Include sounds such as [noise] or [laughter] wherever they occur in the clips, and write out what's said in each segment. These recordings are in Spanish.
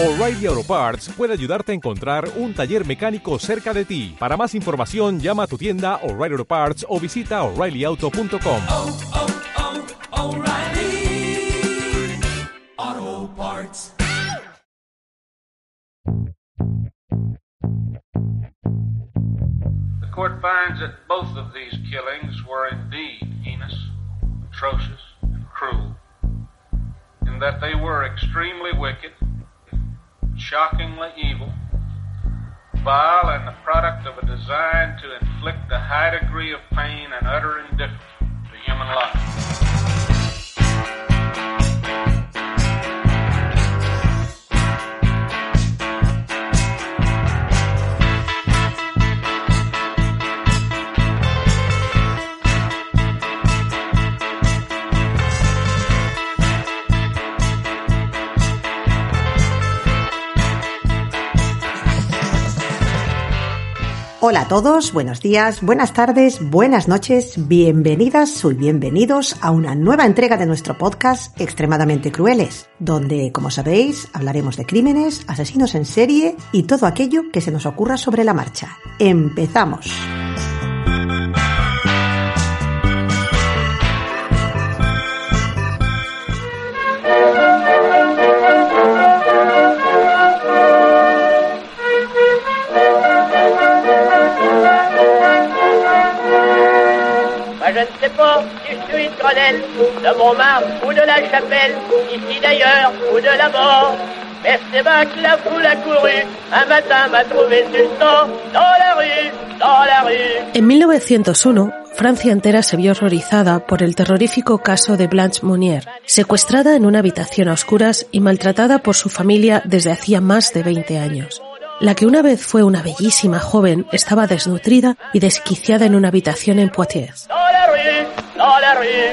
O'Reilly Auto Parts puede ayudarte a encontrar un taller mecánico cerca de ti. Para más información, llama a tu tienda O'Reilly Auto Parts o visita oreillyauto.com. oh, oh, O'Reilly Auto Parts. The court finds that both of these killings were indeed heinous, atrocious, and cruel, in that they were extremely wicked, shockingly evil, vile, and the product of a design to inflict a high degree of pain and utter indifference to human life. Hola a todos, buenos días, buenas tardes, buenas noches, bienvenidas y bienvenidos a una nueva entrega de nuestro podcast Extremadamente Crueles, donde, como sabéis, hablaremos de crímenes, asesinos en serie y todo aquello que se nos ocurra sobre la marcha. ¡Empezamos! De Montmartre ou de la Chapelle, ici d'ailleurs ou de la mort. Mais c'est bas que la foule a couru, un matin m'a trouvé sur le sang, dans la rue, dans la rue. En 1901, Francia entera se vio horrorizada por el terrorífico caso de Blanche Monnier, secuestrada en una habitación a oscuras y maltratada por su familia desde hacía más de 20 años. La que una vez fue una bellísima joven estaba desnutrida y desquiciada en una habitación en Poitiers. Dans la rue.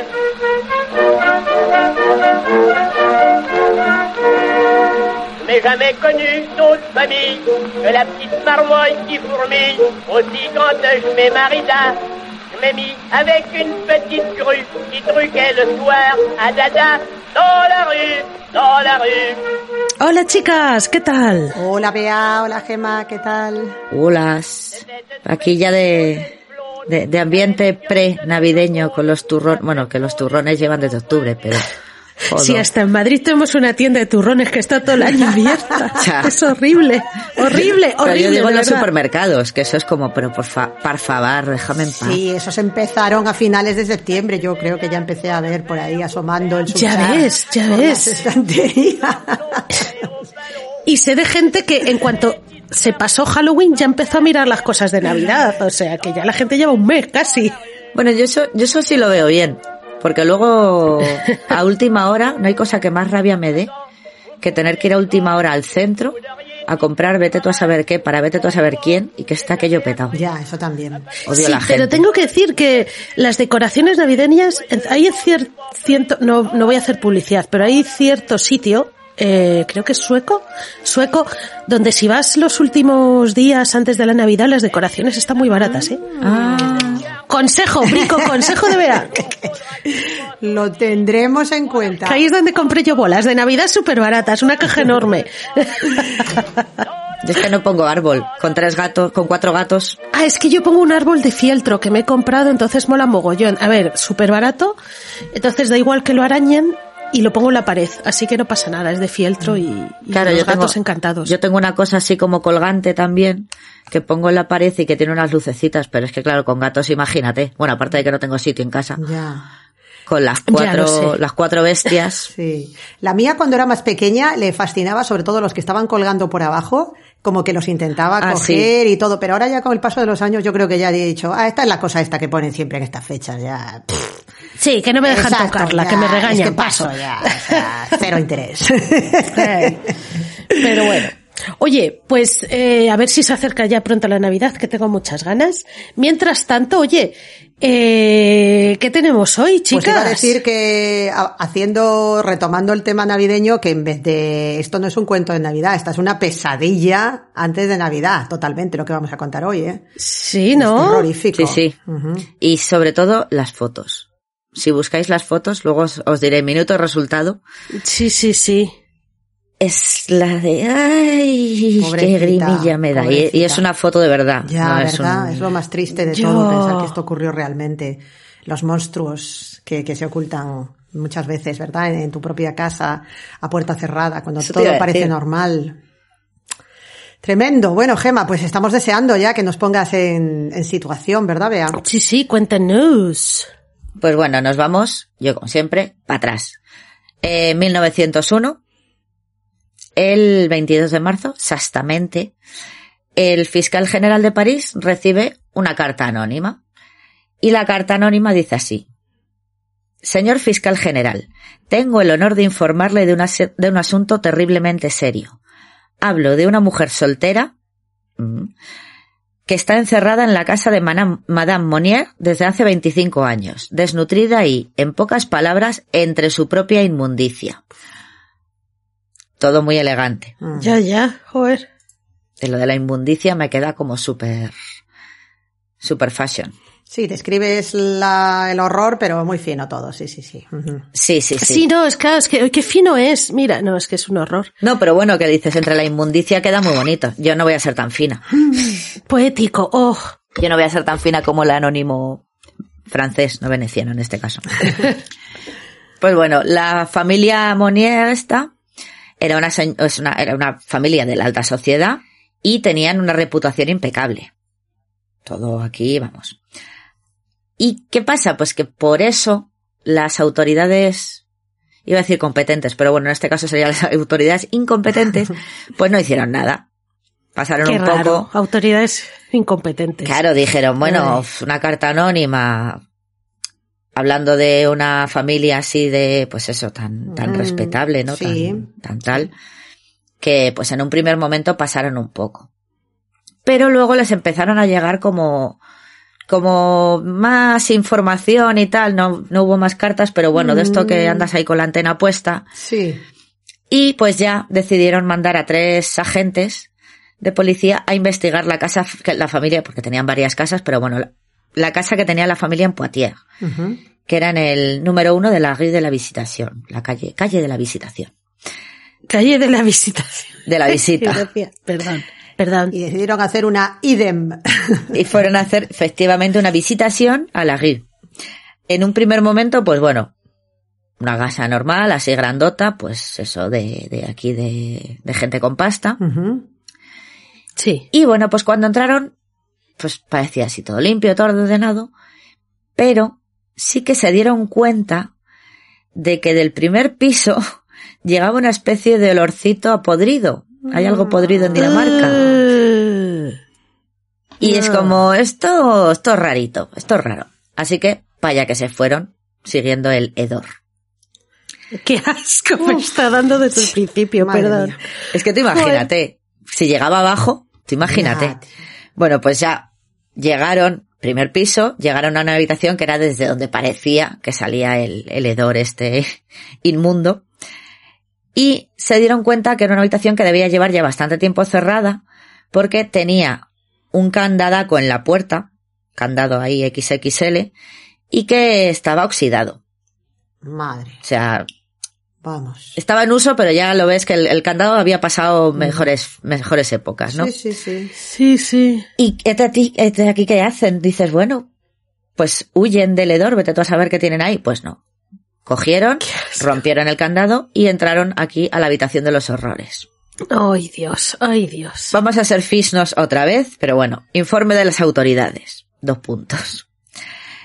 Je n'ai jamais connu d'autre famille que la petite marmoille qui fourmille. Aussi quand je mets Marita, je m'ai mis avec une petite grue qui truquait le soir à Dada. Dans la rue, dans la rue. Hola chicas, ¿qué tal? Hola Bea, hola Gema, ¿qué tal? Holas. Aquí ya de, de, de ambiente pre-navideño con los turrones. Bueno, que los turrones llevan desde octubre, pero. Sí, hasta en Madrid tenemos una tienda de turrones que está todo el año abierta. [laughs] Es horrible, horrible, Pero horrible. yo digo en los verdad. supermercados, que eso es como, pero por, fa, por favor, déjame en paz. Sí, esos empezaron a finales de septiembre. Yo creo que ya empecé a ver por ahí asomando el Ya ves, ya [laughs] ves. [laughs] Y sé de gente que en cuanto se pasó Halloween ya empezó a mirar las cosas de Navidad. O sea, que ya la gente lleva un mes casi. Bueno, yo eso, yo eso sí lo veo bien. Porque luego, a última hora, no hay cosa que más rabia me dé que tener que ir a última hora al centro a comprar vete tú a saber qué para vete tú a saber quién y que está aquello petado. ya, eso también. Odio sí, a la gente. pero tengo que decir que las decoraciones navideñas, hay cier- ciento, no, no voy a hacer publicidad, pero hay cierto sitio, eh, creo que es sueco, sueco, donde si vas los últimos días antes de la Navidad, las decoraciones están muy baratas, ¿eh? Ah, Consejo, Brico, consejo de Vera. [laughs] Lo tendremos en cuenta. Que ahí es donde compré yo bolas de Navidad súper baratas, una caja enorme. yo es que no pongo árbol. Con tres gatos, con cuatro gatos. Ah, es que yo pongo un árbol de fieltro que me he comprado, entonces mola mogollón. A ver, súper barato, entonces da igual que lo arañen y lo pongo en la pared, así que no pasa nada, es de fieltro y, y Claro, los yo tengo, gatos encantados. Yo tengo una cosa así como colgante también, que pongo en la pared y que tiene unas lucecitas, pero es que claro, con gatos imagínate. Bueno, aparte de que no tengo sitio en casa. Ya. Con las cuatro, las cuatro bestias. [laughs] Sí. La mía cuando era más pequeña le fascinaba sobre todo los que estaban colgando por abajo, como que los intentaba Ah, coger y todo, pero ahora ya con el paso de los años yo creo que ya he dicho, ah, esta es la cosa esta que ponen siempre en estas fechas, ya. pff. Sí, que no me dejan Exacto, tocarla, ya, que me es regañan, que paso ya, o sea, cero interés. [laughs] Pero bueno. Oye, pues eh, a ver si se acerca ya pronto la Navidad, que tengo muchas ganas. Mientras tanto, oye, eh, ¿qué tenemos hoy, chicas? Pues iba a decir que haciendo, retomando el tema navideño, que en vez de esto no es un cuento de Navidad, esta es una pesadilla antes de Navidad, totalmente lo que vamos a contar hoy, ¿eh? Sí, Es ¿no? terrorífico. Sí, sí. Y sobre todo las fotos. Si buscáis las fotos, luego os, os diré minuto resultado. Sí, sí, sí. es la de... ¡Ay! ¡Qué grimilla me da! Y, y es una foto de verdad. Ya, no es ¿verdad? un- Es lo más triste de Yo- todo, pensar que esto ocurrió realmente. Los monstruos que, que se ocultan muchas veces, ¿verdad? En, en tu propia casa, a puerta cerrada, cuando Eso todo parece decir. normal. Tremendo. Bueno, Gema, pues estamos deseando ya que nos pongas en, en situación, ¿verdad, Bea? Sí, sí, cuéntanos. Pues bueno, nos vamos, yo como siempre, para atrás. En 1901, el 22 de marzo, exactamente, el fiscal general de París recibe una carta anónima. Y la carta anónima dice así. Señor fiscal general, tengo el honor de informarle de un asunto terriblemente serio. Hablo de una mujer soltera mm, que está encerrada en la casa de Madame Monnier desde hace 25 años, desnutrida y, en pocas palabras, entre su propia inmundicia. Todo muy elegante. Mm. Ya, ya, joder. De lo de la inmundicia me queda como súper, súper fashion. Sí, describes la, el horror, pero muy fino todo, sí, sí, sí. Sí, sí, sí. Sí, no, es claro, es que qué fino es. Mira, no, es que es un horror. No, pero bueno, que dices, entre la inmundicia queda muy bonito. Yo no voy a ser tan fina. [laughs] Poético, oh. Yo no voy a ser tan fina como el anónimo francés, no veneciano en este caso. [laughs] pues bueno, la familia Monnier esta era una, es una- era una familia de la alta sociedad y tenían una reputación impecable. Todo aquí, vamos. ¿Y qué pasa? Pues que por eso las autoridades, iba a decir competentes, pero bueno, en este caso serían las autoridades incompetentes, [laughs] pues no hicieron nada. Pasaron Qué un raro. poco Autoridades incompetentes. Claro, dijeron, bueno, Ay. una carta anónima hablando de una familia así de, pues eso, tan, tan Mm, respetable, ¿no? sí. Tan, tan tal, que pues en un primer momento pasaron un poco. Pero luego les empezaron a llegar como, como más información y tal, no, no hubo más cartas, pero bueno, de esto que Mm. andas ahí con la antena puesta, Sí. y pues ya decidieron mandar a tres agentes de policía a investigar la casa, la familia, porque tenían varias casas, pero bueno, la, la casa que tenía la familia en Poitiers, que era en el número uno de la rue de la Visitación, la calle, calle de la Visitación, Calle de la visitación. de la [laughs] visita. Perdón, perdón. Y decidieron hacer una idem. y fueron a hacer efectivamente una visitación a la rue. En un primer momento, pues bueno, una casa normal, así grandota, pues eso de, de aquí de, de gente con pasta. Sí. Y bueno, pues cuando entraron, pues parecía así todo limpio, todo ordenado, pero sí que se dieron cuenta de que del primer piso [laughs] llegaba una especie de olorcito a podrido. Hay algo podrido en Dinamarca. Y es como, esto, esto es rarito, esto es raro. Así que, vaya que se fueron siguiendo el hedor. qué asco me está dando desde el principio, Madre perdón. mía. Es que tú imagínate, si llegaba abajo, tú imagínate. Bueno, pues ya llegaron, primer piso, llegaron a una habitación que era desde donde parecía que salía el, el hedor este [laughs] inmundo. Y se dieron cuenta que era una habitación que debía llevar ya bastante tiempo cerrada porque tenía un candadaco en la puerta, candado ahí XXL, y que estaba oxidado. Madre, O sea, vamos. estaba en uso, pero ya lo ves que el, el candado había pasado mejores, mejores épocas, ¿no? Sí, sí, sí. Sí, sí. ¿Y este aquí, este aquí qué hacen? Dices, bueno, pues huyen del hedor, vete tú a saber qué tienen ahí. Pues no. Cogieron, rompieron el candado y entraron aquí a la habitación de los horrores. Ay, Dios, ay, Dios. Vamos a ser fisnos otra vez, pero bueno, informe de las autoridades. Dos puntos.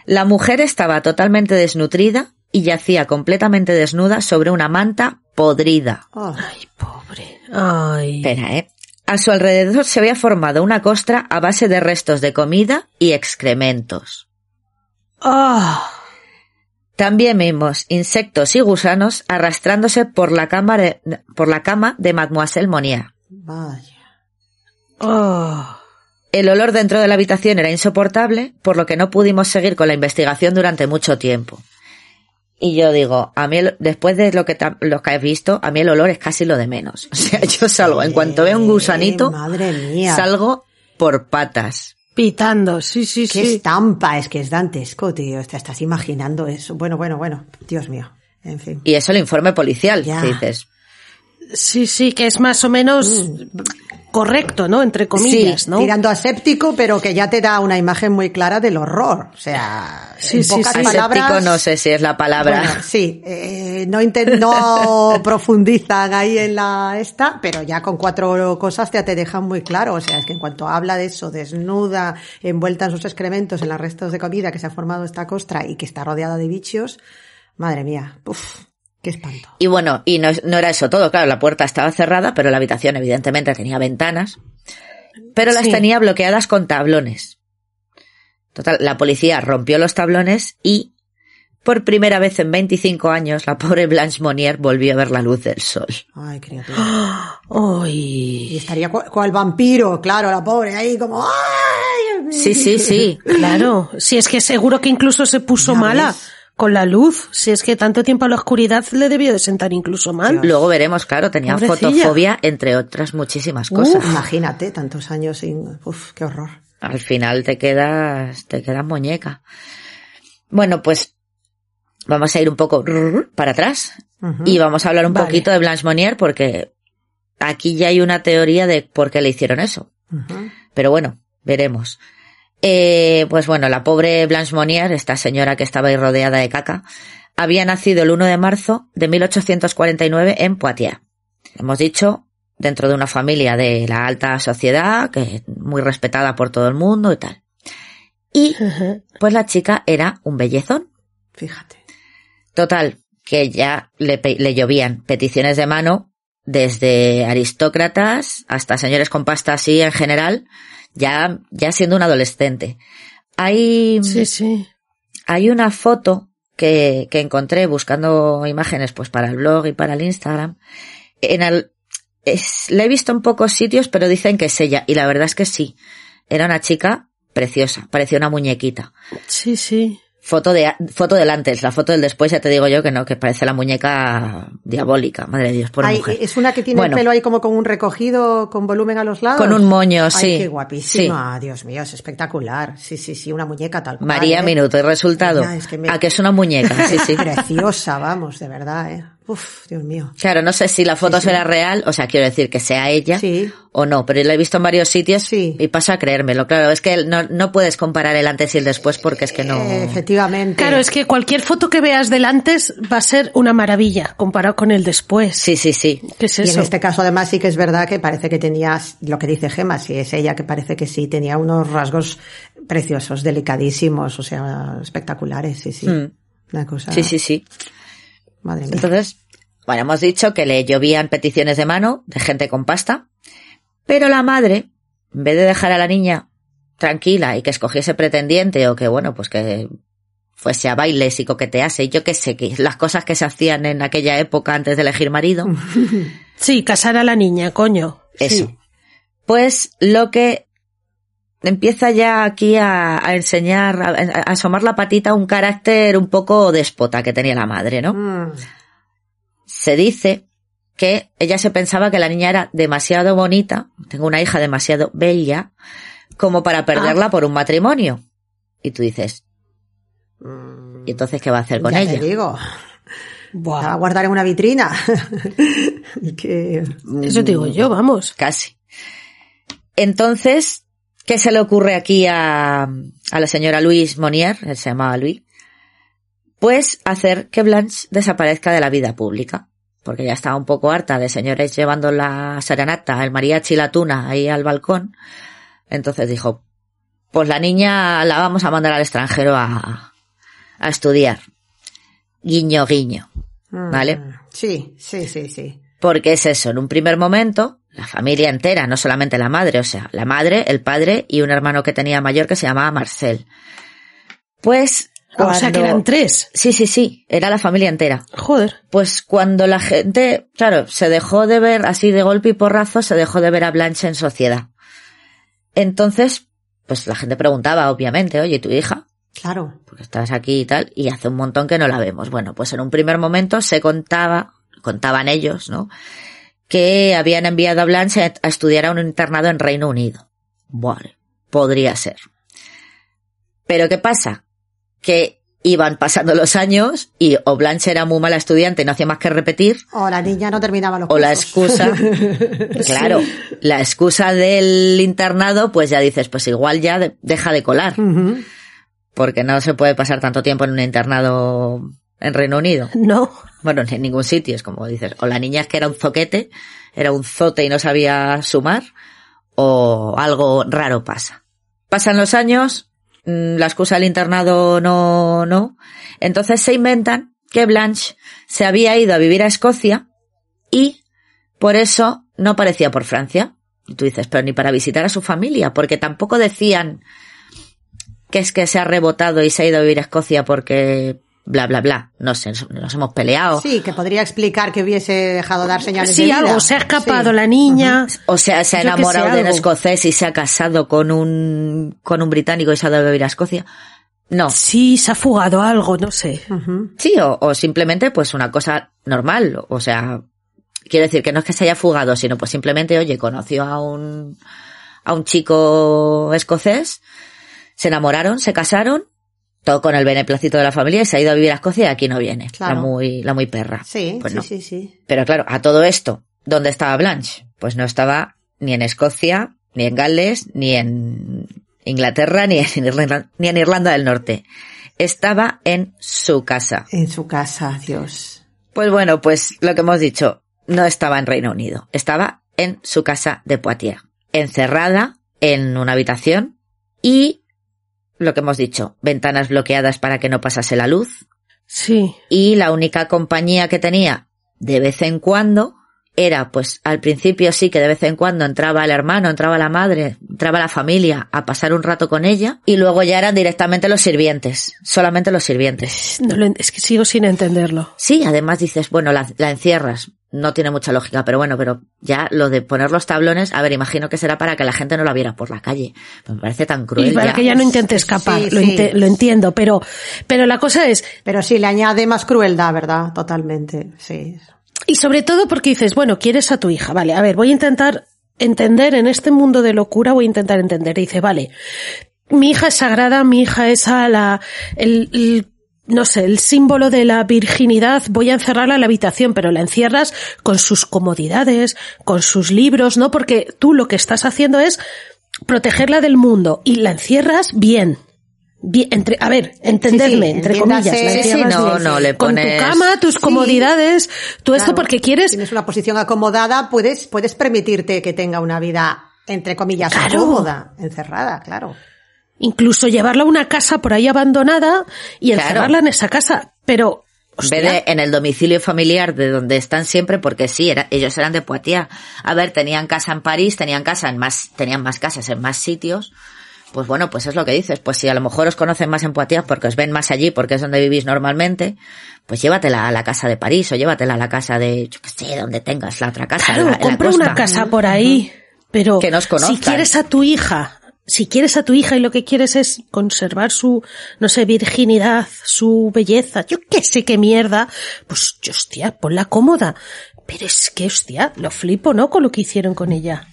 La mujer estaba totalmente desnutrida y yacía completamente desnuda sobre una manta podrida. Ay, pobre. Ay. Espera, ¿eh? A su alrededor se había formado una costra a base de restos de comida y excrementos. Ah. También vimos insectos y gusanos arrastrándose por la cama de, por la cama de Mademoiselle Monnier. vaya. Ah. El olor dentro de la habitación era insoportable, por lo que no pudimos seguir con la investigación durante mucho tiempo. Y yo digo, a mí, el- después de lo que, ta- lo que he visto, a mí el olor es casi lo de menos. [laughs] O sea, yo salgo, en cuanto veo un gusanito, Madre mía. salgo por patas. Pitando, sí, sí, Qué sí. estampa, es que es dantesco, tío. Te estás imaginando eso. Bueno, bueno, bueno. Dios mío. En fin. Y eso el informe policial, Ya. que dices. Sí, sí, que es más o menos correcto, ¿no? Entre comillas, Sí, ¿no? Tirando aséptico, pero que ya te da una imagen muy clara del horror. O sea, Sí, en sí, pocas sí. palabras. Aséptico no sé si es la palabra. Bueno, sí, eh, no, no [laughs] profundizan ahí en la esta, pero ya con cuatro cosas ya te dejan muy claro. O sea, es que en cuanto habla de eso, desnuda, envuelta en sus excrementos, en los restos de comida que se ha formado esta costra y que está rodeada de bichos, madre mía, uf, qué espanto. Y bueno, y no, no era eso todo, claro, la puerta estaba cerrada, pero la habitación evidentemente tenía ventanas, pero las Sí. tenía bloqueadas con tablones. Total, la policía rompió los tablones y por primera vez en 25 años la pobre Blanche Monnier volvió a ver la luz del sol. Ay, criatura. [gasps] Y Ay, estaría cu- cual vampiro, claro, la pobre, ahí como, ¡ay! Sí, sí, sí. [laughs] claro. Si es que seguro que incluso se puso mala. Con la luz. Si es que tanto tiempo a la oscuridad le debió de sentar incluso mal. Luego veremos, claro, tenía Pobrecilla. fotofobia, entre otras muchísimas cosas. Imagínate, tantos años sin, uf, qué horror. Al final te quedas, te quedas muñeca. Bueno, pues vamos a ir un poco para atrás y vamos a hablar un Vale. poquito de Blanche Monnier porque aquí ya hay una teoría de por qué le hicieron eso. Pero bueno, veremos. Eh, pues bueno, la pobre Blanche Monnier, esta señora que estaba ahí rodeada de caca, había nacido el 1 de marzo de 1849 en Poitiers. Hemos dicho, dentro de una familia de la alta sociedad, que muy respetada por todo el mundo y tal. Y pues la chica era un bellezón. Fíjate. Total, que ya le, le llovían peticiones de mano desde aristócratas hasta señores con pasta así en general, ya, ya siendo un adolescente. Hay, Sí, sí. hay una foto que, que encontré buscando imágenes pues para el blog y para el Instagram. En el, es, la he visto en pocos sitios, pero dicen que es ella. Y la verdad es que sí. Era una chica preciosa, parecía una muñequita. Sí, sí. Foto de, foto del antes, la foto del después ya te digo yo que no, que parece la muñeca diabólica, madre de Dios, por Ay, mujer. es una que tiene Bueno. el pelo ahí como con un recogido, con volumen a los lados. Con un moño, Ay, sí. qué guapísima. Dios mío, es espectacular. Sí, sí, sí, una muñeca tal cual. María ¿eh? Minuto y resultado. Es que me- A que es una muñeca, sí, sí. [laughs] Preciosa, vamos, de verdad, eh. Uf, Dios mío. Claro, no sé si la foto será real, o sea, quiero decir que sea ella Sí. o no, pero la he visto en varios sitios Sí. y paso a creérmelo. Claro, es que no, no puedes comparar el antes y el después porque es que no. Eh, efectivamente. Claro, es que cualquier foto que veas del antes va a ser una maravilla comparado con el después. Sí, sí, sí. ¿Qué es Y en eso? este caso además sí que es verdad que parece que tenía, lo que dice Gema, si es ella que parece que sí, tenía unos rasgos preciosos, delicadísimos, o sea, espectaculares, sí, sí. Mm. Una cosa. Sí, sí, sí. Madre mía. Entonces, bueno, hemos dicho que le llovían peticiones de mano de gente con pasta, pero la madre, en vez de dejar a la niña tranquila y que escogiese pretendiente o que, bueno, pues que fuese a bailes y coquetease, y yo qué sé, que las cosas que se hacían en aquella época antes de elegir marido, [laughs] Sí, casar a la niña, coño. eso. Sí. Pues lo que empieza ya aquí a, a enseñar, a, a asomar la patita un carácter un poco déspota que tenía la madre, ¿no? Mm. se dice que ella se pensaba que la niña era demasiado bonita, tengo una hija demasiado bella, como para perderla por un matrimonio. Y tú dices, ¿y entonces qué va a hacer con ya ella? te digo. Buah. La va a guardar en una vitrina. [laughs] que, Eso digo yo, vamos. Casi. Entonces, ¿qué se le ocurre aquí a, a la señora Louise Monier? Él se llamaba Louis. Pues hacer que Blanche desaparezca de la vida pública. Porque ya estaba un poco harta de señores llevando la serenata, el mariachi y la tuna ahí al balcón. Entonces dijo, pues la niña la vamos a mandar al extranjero a, a estudiar. Guiño, guiño. mm, Vale. Sí, sí, sí, sí. Porque es eso, en un primer momento, la familia entera, no solamente la madre, o sea, la madre, el padre y un hermano que tenía mayor que se llamaba Marcel. Pues, O sea, que eran tres. Sí, sí, sí, era la familia entera. Joder. Pues cuando la gente, claro, se dejó de ver así de golpe y porrazo, se dejó de ver a Blanche en sociedad. Entonces, pues la gente preguntaba, obviamente, oye, ¿tu hija? Claro. porque estás aquí y tal, y hace un montón que no la vemos. Bueno, pues en un primer momento se contaba, contaban ellos, ¿no? Que habían enviado a Blanche a estudiar a un internado en Reino Unido. Vale, podría ser. Pero ¿qué pasa? Que Iban pasando los años y o Blanche era muy mala estudiante y no hacía más que repetir, O la niña no terminaba los o la excusa, [laughs] claro, la excusa del internado, pues ya dices, pues igual ya de- deja de colar, porque no se puede pasar tanto tiempo en un internado en Reino Unido. [laughs] No. Bueno, ni en ningún sitio, es como dices, o la niña es que era un zoquete, era un zote y no sabía sumar, o algo raro pasa. Pasan los años, mm, la excusa del internado no, no, entonces se inventan que Blanche se había ido a vivir a Escocia y por eso no parecía por Francia. Y tú dices, pero ni para visitar a su familia, porque tampoco decían que es que se ha rebotado y se ha ido a vivir a Escocia porque bla bla bla. No sé, nos hemos peleado. Sí, que podría explicar que hubiese dejado dar señales de Sí, vida. algo, se ha escapado Sí. la niña. O sea, se ha enamorado de un escocés y se ha casado con un, con un británico y se ha ido a vivir a Escocia. No. Sí, se ha fugado algo, no sé. Sí, o, o simplemente pues una cosa normal. O sea, quiero decir que no es que se haya fugado, sino pues simplemente, oye, conoció a un, a un chico escocés, se enamoraron, se casaron, todo con el beneplácito de la familia y se ha ido a vivir a Escocia y aquí no viene. Claro. La muy, la muy perra. Sí, Pues sí, no. sí, sí. Pero claro, a todo esto, ¿dónde estaba Blanche? Pues no estaba ni en Escocia, ni en Gales, ni en Inglaterra, ni en Irlanda, ni en Irlanda del Norte. Estaba en su casa. En su casa, Dios. Pues bueno, pues lo que hemos dicho, no estaba en Reino Unido, estaba en su casa de Poitiers, encerrada en una habitación y lo que hemos dicho, ventanas bloqueadas para que no pasase la luz, Sí. y la única compañía que tenía de vez en cuando era, pues al principio sí que de vez en cuando entraba el hermano, entraba la madre, entraba la familia a pasar un rato con ella y luego ya eran directamente los sirvientes, solamente los sirvientes. No es que sigo sin entenderlo. Sí, además dices, bueno, la, la encierras, no tiene mucha lógica, pero bueno, pero ya lo de poner los tablones, a ver, imagino que será para que la gente no la viera por la calle. Me parece tan cruel. Y para ya. que ella no intente escapar, Sí, lo, sí. lo entiendo, pero, pero la cosa es, Pero sí, le añade más crueldad, ¿verdad? Totalmente, sí. y sobre todo porque dices, bueno, quieres a tu hija, vale, a ver, voy a intentar entender en este mundo de locura, voy a intentar entender. Y dice, vale, mi hija es sagrada, mi hija es a la, el, el- no sé, el símbolo de la virginidad, voy a encerrarla en la habitación, pero la encierras con sus comodidades, con sus libros, ¿no? Porque tú lo que estás haciendo es protegerla del mundo y la encierras bien. Bien, entre, a ver, entenderme, Sí, sí, entre comillas. la Sí, no, no, le Con tu pones- cama, tus comodidades, tú esto porque quieres Tienes una posición acomodada, puedes, puedes permitirte que tenga una vida, entre comillas, Claro. cómoda, encerrada, claro. Incluso llevarla a una casa por ahí abandonada y Claro. encerrarla en esa casa. Pero, En hostia, vez de en el domicilio familiar de donde están siempre, porque sí, era, ellos eran de Poitiers. A ver, tenían casa en París, tenían casa en más, tenían más casas en más sitios. Pues bueno, pues es lo que dices. Pues si a lo mejor os conocen más en Poitiers porque os ven más allí, porque es donde vivís normalmente, pues llévatela a la casa de París o llévatela a la casa de, yo qué sé, donde tengas la otra casa. claro, la- compra una casa por ahí. Pero Que nos si quieres a tu hija, si quieres a tu hija y lo que quieres es conservar su, no sé, virginidad, su belleza, yo qué sé qué mierda, pues, yo, hostia, ponla cómoda. Pero es que, hostia, lo flipo, ¿no? Con lo que hicieron con ella.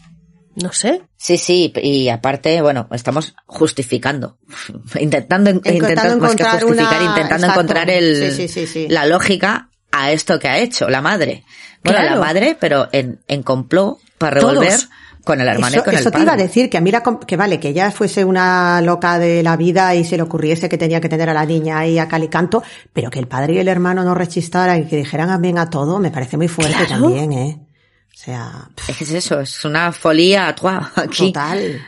No sé. Sí, sí, y aparte, bueno, estamos justificando, [laughs] intentando, intentando más que encontrar justificar, una- intentando exacto. encontrar el, Sí, sí, sí, sí. la lógica a esto que ha hecho la madre. Bueno, Claro. la madre, pero en, en complot para revolver Todos. Con el hermano Eso, y con eso el te iba a decir, que a mí com- que vale, que ella fuese una loca de la vida y se le ocurriese que tenía que tener a la niña ahí a calicanto, pero que el padre y el hermano no rechistaran y que dijeran amén a todo, me parece muy fuerte Claro. también, ¿eh? O sea, pf, Es eso, es una folía a aquí. total.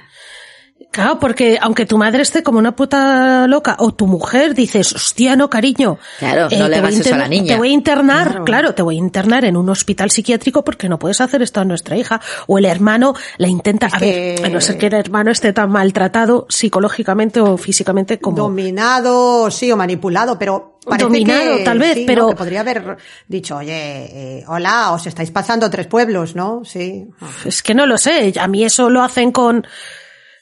Claro, porque aunque tu madre esté como una puta loca o tu mujer dices, hostia, no, cariño. eh, Claro, no le te voy hagas eso a la niña. Te voy a internar, Claro. claro. te voy a internar en un hospital psiquiátrico porque no puedes hacer esto a nuestra hija. O el hermano la intenta, Es a ver, a no ser que el hermano esté tan maltratado psicológicamente o físicamente como... Dominado, sí, o manipulado, pero parece Dominado, que, tal vez, sí, ¿no? pero- que podría haber dicho, oye, eh, hola, os estáis pasando tres pueblos, ¿no? Sí. Es que no lo sé, a mí eso lo hacen con...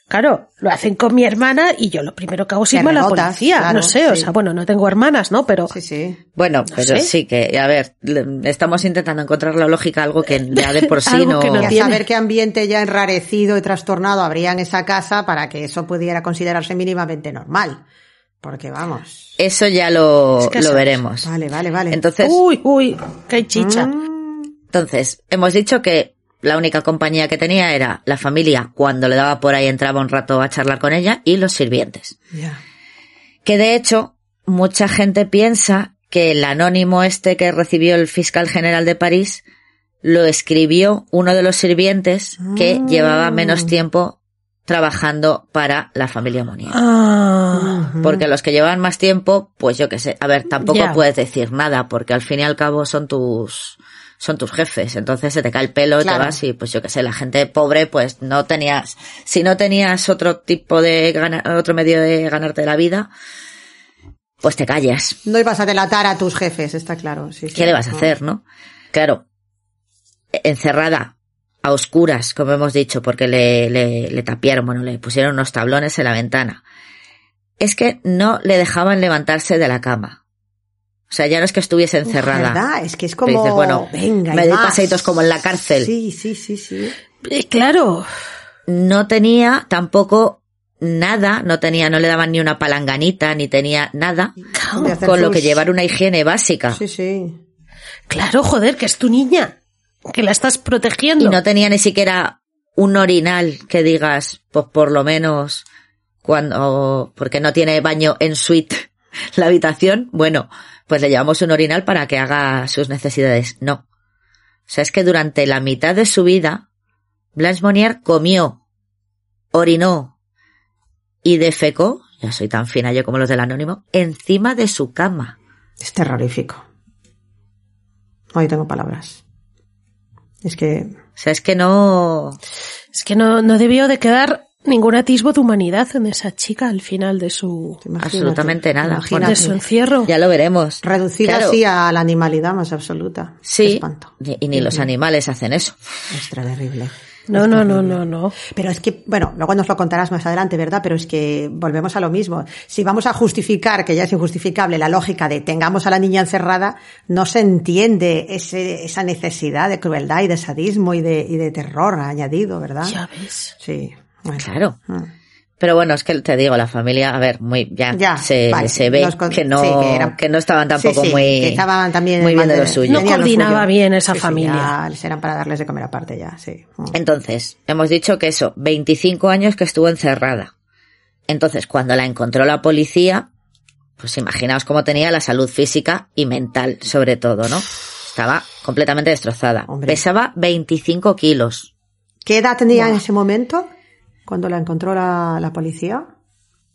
Claro, lo hacen con mi hermana y yo lo primero que hago es irme a la policía. claro, no sé, o sea, bueno, no tengo hermanas, ¿no? Pero Sí, sí. Bueno, pero sé. sí que, a ver, estamos intentando encontrar la lógica algo que ya de por sí [laughs] no... que no Y a saber qué ambiente ya enrarecido y trastornado habría en esa casa para que eso pudiera considerarse mínimamente normal. Porque vamos. Eso ya lo, Es que lo veremos. Vale, vale, vale. Entonces, Uy, uy, que hay chicha. Mm, entonces, hemos dicho que la única compañía que tenía era la familia, cuando le daba por ahí entraba un rato a charlar con ella, y los sirvientes. Que de hecho, mucha gente piensa que el anónimo este que recibió el fiscal general de París lo escribió uno de los sirvientes que Ah. llevaba menos tiempo trabajando para la familia Monier. Ah, Porque los que llevan más tiempo, pues yo qué sé, a ver, tampoco puedes decir nada, porque al fin y al cabo son tus, son tus jefes, entonces se te cae el pelo, Claro. te vas y pues yo qué sé, la gente pobre pues no tenías, si no tenías otro tipo de, gana- otro medio de ganarte la vida, pues te callas. No ibas a delatar a tus jefes, está claro. Sí, sí. ¿Qué le vas a hacer, no? Claro, encerrada, a oscuras, como hemos dicho, porque le, le, le tapiaron, bueno, le pusieron unos tablones en la ventana. Es que no le dejaban levantarse de la cama. O sea, ya no es que estuviese encerrada. ¿Verdad? Es que es como. dices, bueno, venga, y me doy paseitos como en la cárcel. Sí, sí, sí, sí. eh, claro. No tenía tampoco nada, no tenía, no le daban ni una palanganita, ni tenía nada, con lo que llevar una higiene básica. Sí, sí. Claro, joder, que es tu niña. Que la estás protegiendo. Y no tenía ni siquiera un orinal que digas, pues por lo menos cuando, porque no tiene baño en suite la habitación, bueno, pues le llevamos un orinal para que haga sus necesidades. No. O sea, es que durante la mitad de su vida, Blanche Monnier comió, orinó y defecó, ya soy tan fina yo como los del anónimo, encima de su cama. Es terrorífico. Hoy tengo palabras. Es que. O sea, es que no, Es que no, no debió de quedar ningún atisbo de humanidad en esa chica al final de su, Absolutamente nada. imagínate. de su encierro. ya lo veremos. Reducida Claro. así a la animalidad más absoluta. Sí, espanto. y y ni los animales hacen eso. Es terrible. No, no, no, no, no. Pero es que, bueno, luego nos lo contarás más adelante, ¿verdad? Pero es que volvemos a lo mismo. Si vamos a justificar, que ya es injustificable, la lógica de tengamos a la niña encerrada, no se entiende ese, esa necesidad de crueldad y de sadismo y de, y de terror añadido, ¿verdad? Ya ves. Sí. Bueno. Claro. Mm. Pero bueno, es que te digo, la familia, a ver, muy, ya, Ya, se, vale, se ve con- que no, sí, que que, eran- no estaban tampoco Sí, sí, muy, que estaban también muy bien de lo suyo. No coordinaba suyo. bien esa Sí, sí, familia. ya serán para darles de comer aparte ya, sí. Mm. Entonces, hemos dicho que eso, 25 años que estuvo encerrada. Entonces, cuando la encontró la policía, pues imaginaos cómo tenía la salud física y mental, sobre todo, ¿no? Estaba completamente destrozada. Hombre. Pesaba 25 kilos. ¿Qué edad tenía en ese momento cuando la encontró la, la policía?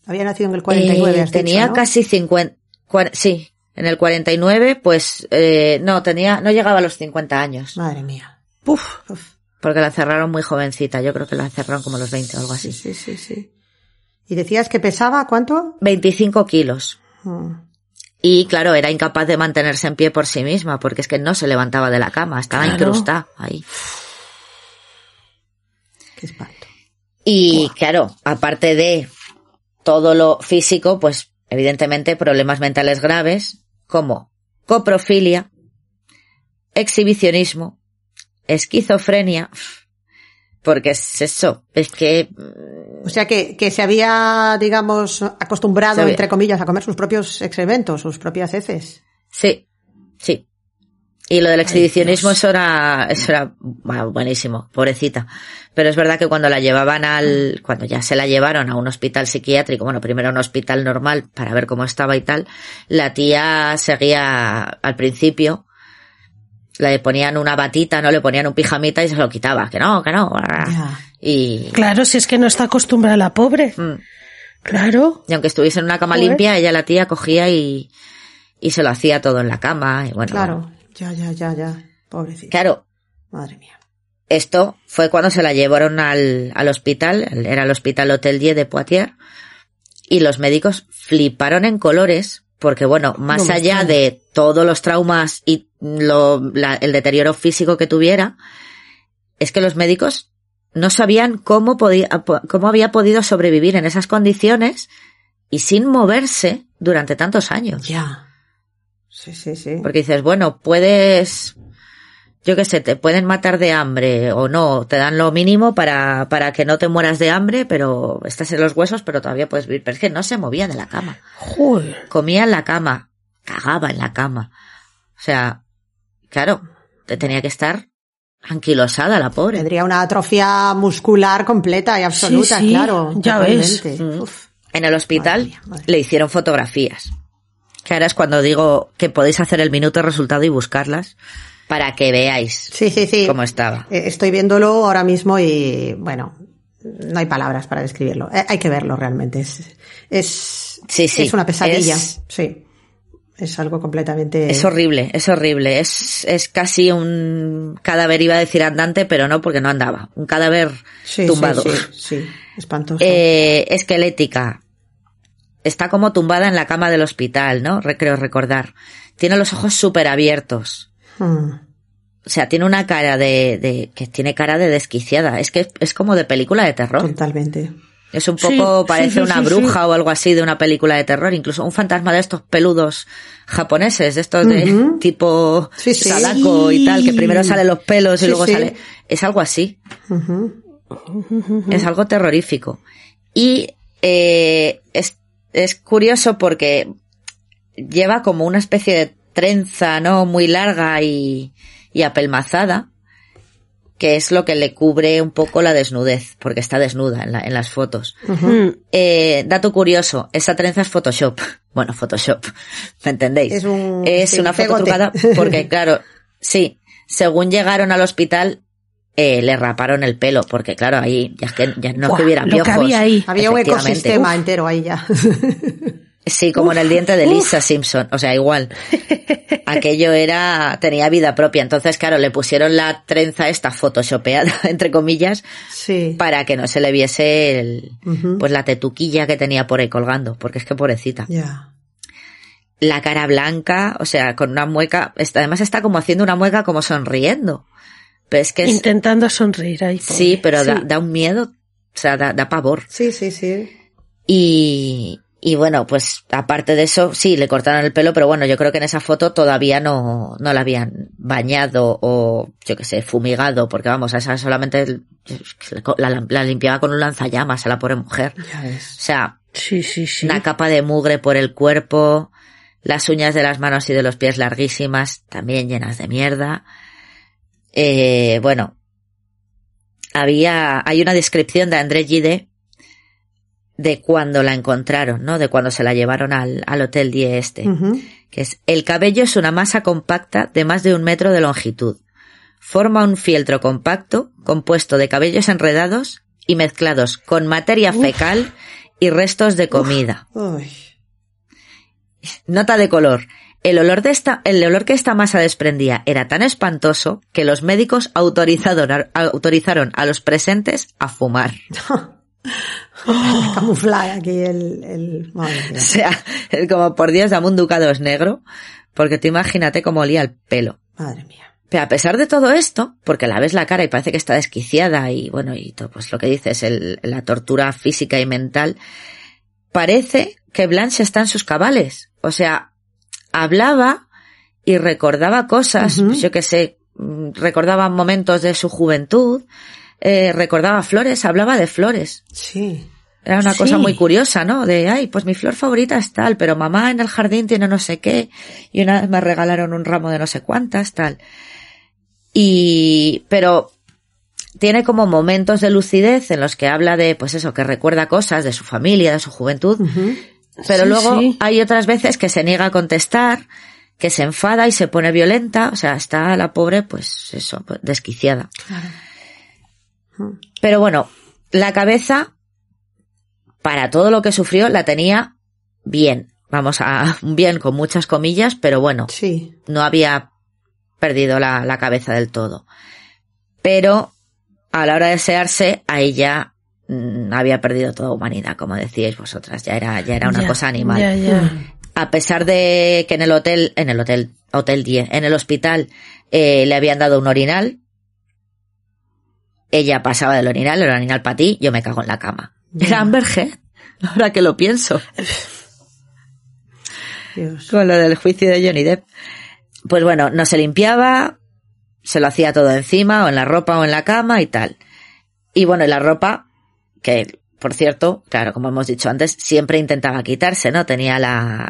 Había nacido en el 49, Eh, has dicho, tenía ¿no? casi 50, cua- sí, en el 49, pues, eh, no, tenía, no llegaba a los 50 años. Madre mía. Uf, Uf. Porque la cerraron muy jovencita, yo creo que la cerraron como a los 20 o algo Sí, así. sí, sí, sí. ¿Y decías que pesaba cuánto? 25 kilos. Mm. Y claro, era incapaz de mantenerse en pie por sí misma, porque es que no se levantaba de la cama, estaba Claro. incrustada ahí. Qué espanto. Y claro, aparte de todo lo físico, pues evidentemente problemas mentales graves como coprofilia, exhibicionismo, esquizofrenia, porque es eso, es que O sea que, que se había, digamos, acostumbrado, había- entre comillas, a comer sus propios excrementos, sus propias heces. Sí, sí. Y lo del exhibicionismo, eso era, eso era bueno, buenísimo, pobrecita. Pero es verdad que cuando la llevaban al, cuando ya se la llevaron a un hospital psiquiátrico, bueno, primero a un hospital normal para ver cómo estaba y tal, la tía seguía al principio, le ponían una batita, no le ponían un pijamita y se lo quitaba, que no, que no. Ya. Y, claro, si es que no está acostumbrada la pobre. mm, Claro. y aunque estuviese en una cama Joder. limpia, ella la tía cogía y, y se lo hacía todo en la cama, y bueno. Claro. Ya, ya, ya, ya. Pobrecita. Claro, Madre mía. Esto fue cuando se la llevaron al, al hospital, era el Hospital Hotel Dieu de Poitiers, y los médicos fliparon en colores, porque bueno, más No allá de todos los traumas y lo, la- el deterioro físico que tuviera, es que los médicos no sabían cómo podía, cómo había podido sobrevivir en esas condiciones y sin moverse durante tantos años. Ya. Sí, sí, sí. Porque dices, bueno, puedes, yo qué sé, te pueden matar de hambre o no, te dan lo mínimo para, para que no te mueras de hambre, pero estás en los huesos, pero todavía puedes vivir. Pero es que no se movía de la cama. Joder. Comía en la cama, cagaba en la cama. O sea, claro, te tenía que estar anquilosada la pobre. Tendría una atrofia muscular completa y absoluta, sí, claro. ya ves. Uf. En el hospital Madre mía, madre. le hicieron fotografías. Que ahora es cuando digo que podéis hacer el minuto resultado y buscarlas para que veáis Sí, sí, sí. cómo estaba. Eh, Estoy viéndolo ahora mismo y, bueno, no hay palabras para describirlo. Eh, Hay que verlo realmente. Es, es, Sí, sí, es una pesadilla. es- Sí. Es algo completamente. Es horrible, es horrible. Es, es casi un cadáver, iba a decir andante, pero no porque no andaba. Un cadáver Sí, sí, tumbado. Sí, sí, espantoso. Eh, esquelética. Está como tumbada en la cama del hospital, ¿no? Re- Creo recordar. Tiene los ojos súper abiertos. Hmm. O sea, tiene una cara de, de, que tiene cara de desquiciada. Es que es como de película de terror. Totalmente. Es un poco, sí, parece sí, una sí, bruja o algo así de una película de terror. Incluso un fantasma de estos peludos japoneses, de estos de tipo Sí, sí. Sadako y tal, que primero salen los pelos y Sí, luego sí. sale. Es algo así. Es algo terrorífico. Y eh, es, es curioso porque lleva como una especie de trenza, ¿no? Muy larga y, y apelmazada, que es lo que le cubre un poco la desnudez, porque está desnuda en, la- en las fotos. Mm, Eh, dato curioso, esa trenza es Photoshop. [laughs] Bueno, Photoshop, ¿me entendéis? Es un- Es sí, una un foto pegote. trucada porque, [laughs] claro, sí, según llegaron al hospital, eh, le raparon el pelo, porque claro, ahí ya es que ya no es que hubiera lo que piojos. había ahí. Había un ecosistema Uf, entero ahí ya. Sí, como en el diente de Lisa Simpson, o sea, igual. Aquello era, tenía vida propia. Entonces, claro, le pusieron la trenza esta photoshopeada, [laughs] entre comillas, sí. para que no se le viese el, pues la tetuquilla que tenía por ahí colgando, porque es que pobrecita. Ya. La cara blanca, o sea, con una mueca, está- además está como haciendo una mueca como sonriendo. Pero es que es, Intentando sonreír ahí. pobre. sí, pero Da, Sí. da un miedo, o sea, da, da pavor. Sí, sí, sí. Y, y bueno, pues aparte de eso, sí, le cortaron el pelo, pero bueno, yo creo que en esa foto todavía no, no la habían bañado o, yo qué sé, fumigado, porque vamos, a esa solamente la, la limpiaba con un lanzallamas a la pobre mujer. Ya O sea, Sí, sí, sí. una capa de mugre por el cuerpo, las uñas de las manos y de los pies larguísimas, también llenas de mierda. Eh, bueno, había, hay una descripción de André Gide de cuando la encontraron, ¿no? De cuando se la llevaron al, al Hotel Die este. Que es, el cabello es una masa compacta de más de un metro de longitud. Forma un fieltro compacto compuesto de cabellos enredados y mezclados con materia fecal y restos de comida. Nota de color. El olor de esta, el olor que esta masa desprendía era tan espantoso que los médicos autorizaron a, autorizaron a los presentes a fumar. [laughs] Camuflar aquí el, el... O sea, es como por Dios dame un ducados negro, porque tú imagínate cómo olía el pelo. Madre mía. Pero a pesar de todo esto, porque la ves la cara y parece que está desquiciada y bueno, y todo, pues lo que dices, el, la tortura física y mental, parece que Blanche está en sus cabales. O sea, hablaba y recordaba cosas, pues yo que sé, recordaba momentos de su juventud, eh, recordaba flores, hablaba de flores. Sí. Era una Sí. cosa muy curiosa, ¿no? De, ay, pues mi flor favorita es tal, pero mamá en el jardín tiene no sé qué, y una vez me regalaron un ramo de no sé cuántas, tal. Y, pero tiene como momentos de lucidez en los que habla de, pues eso, que recuerda cosas de su familia, de su juventud. Pero Sí, luego sí. hay otras veces que se niega a contestar, que se enfada y se pone violenta, o sea, está la pobre, pues eso, pues, desquiciada. Pero bueno, la cabeza, para todo lo que sufrió, la tenía bien. Vamos a, [laughs] bien con muchas comillas, pero bueno, Sí. no había perdido la, la cabeza del todo. Pero a la hora de desearse, ahí ya mm, había perdido toda humanidad, como decíais vosotras, ya era, ya era una Ya, cosa animal Ya, ya. a pesar de que en el hotel, en el hotel, hotel 10, en el hospital, eh, le habían dado un orinal, ella pasaba del orinal, el orinal para ti, yo me cago en la cama. Era Amber Heard, [laughs] ahora que lo pienso, Dios. con lo del juicio de Johnny Depp. Pues bueno, no se limpiaba, se lo hacía todo encima, o en la ropa, o en la cama y tal. Y bueno, y la ropa, que por cierto, claro, como hemos dicho antes, siempre intentaba quitarse, ¿no? Tenía la,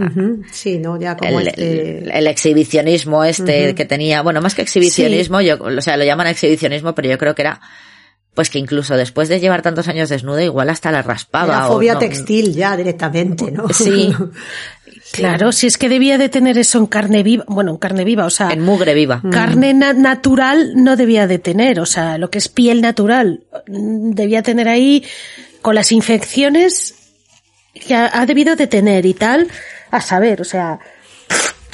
Sí, ¿no? Ya como el, este... el- el exhibicionismo este que tenía, bueno, más que exhibicionismo, yo, o sea, lo llaman exhibicionismo, pero yo creo que era, pues que incluso después de llevar tantos años desnudo, igual hasta la raspaba. O fobia no- textil ya directamente, ¿no? Sí. [laughs] Claro, si es que debía de tener eso en carne viva, bueno, en carne viva, o sea, En mugre viva. carne na- natural no debía de tener, o sea, lo que es piel natural, mm, debía tener ahí con las infecciones que ha, ha debido de tener y tal, a saber, o sea,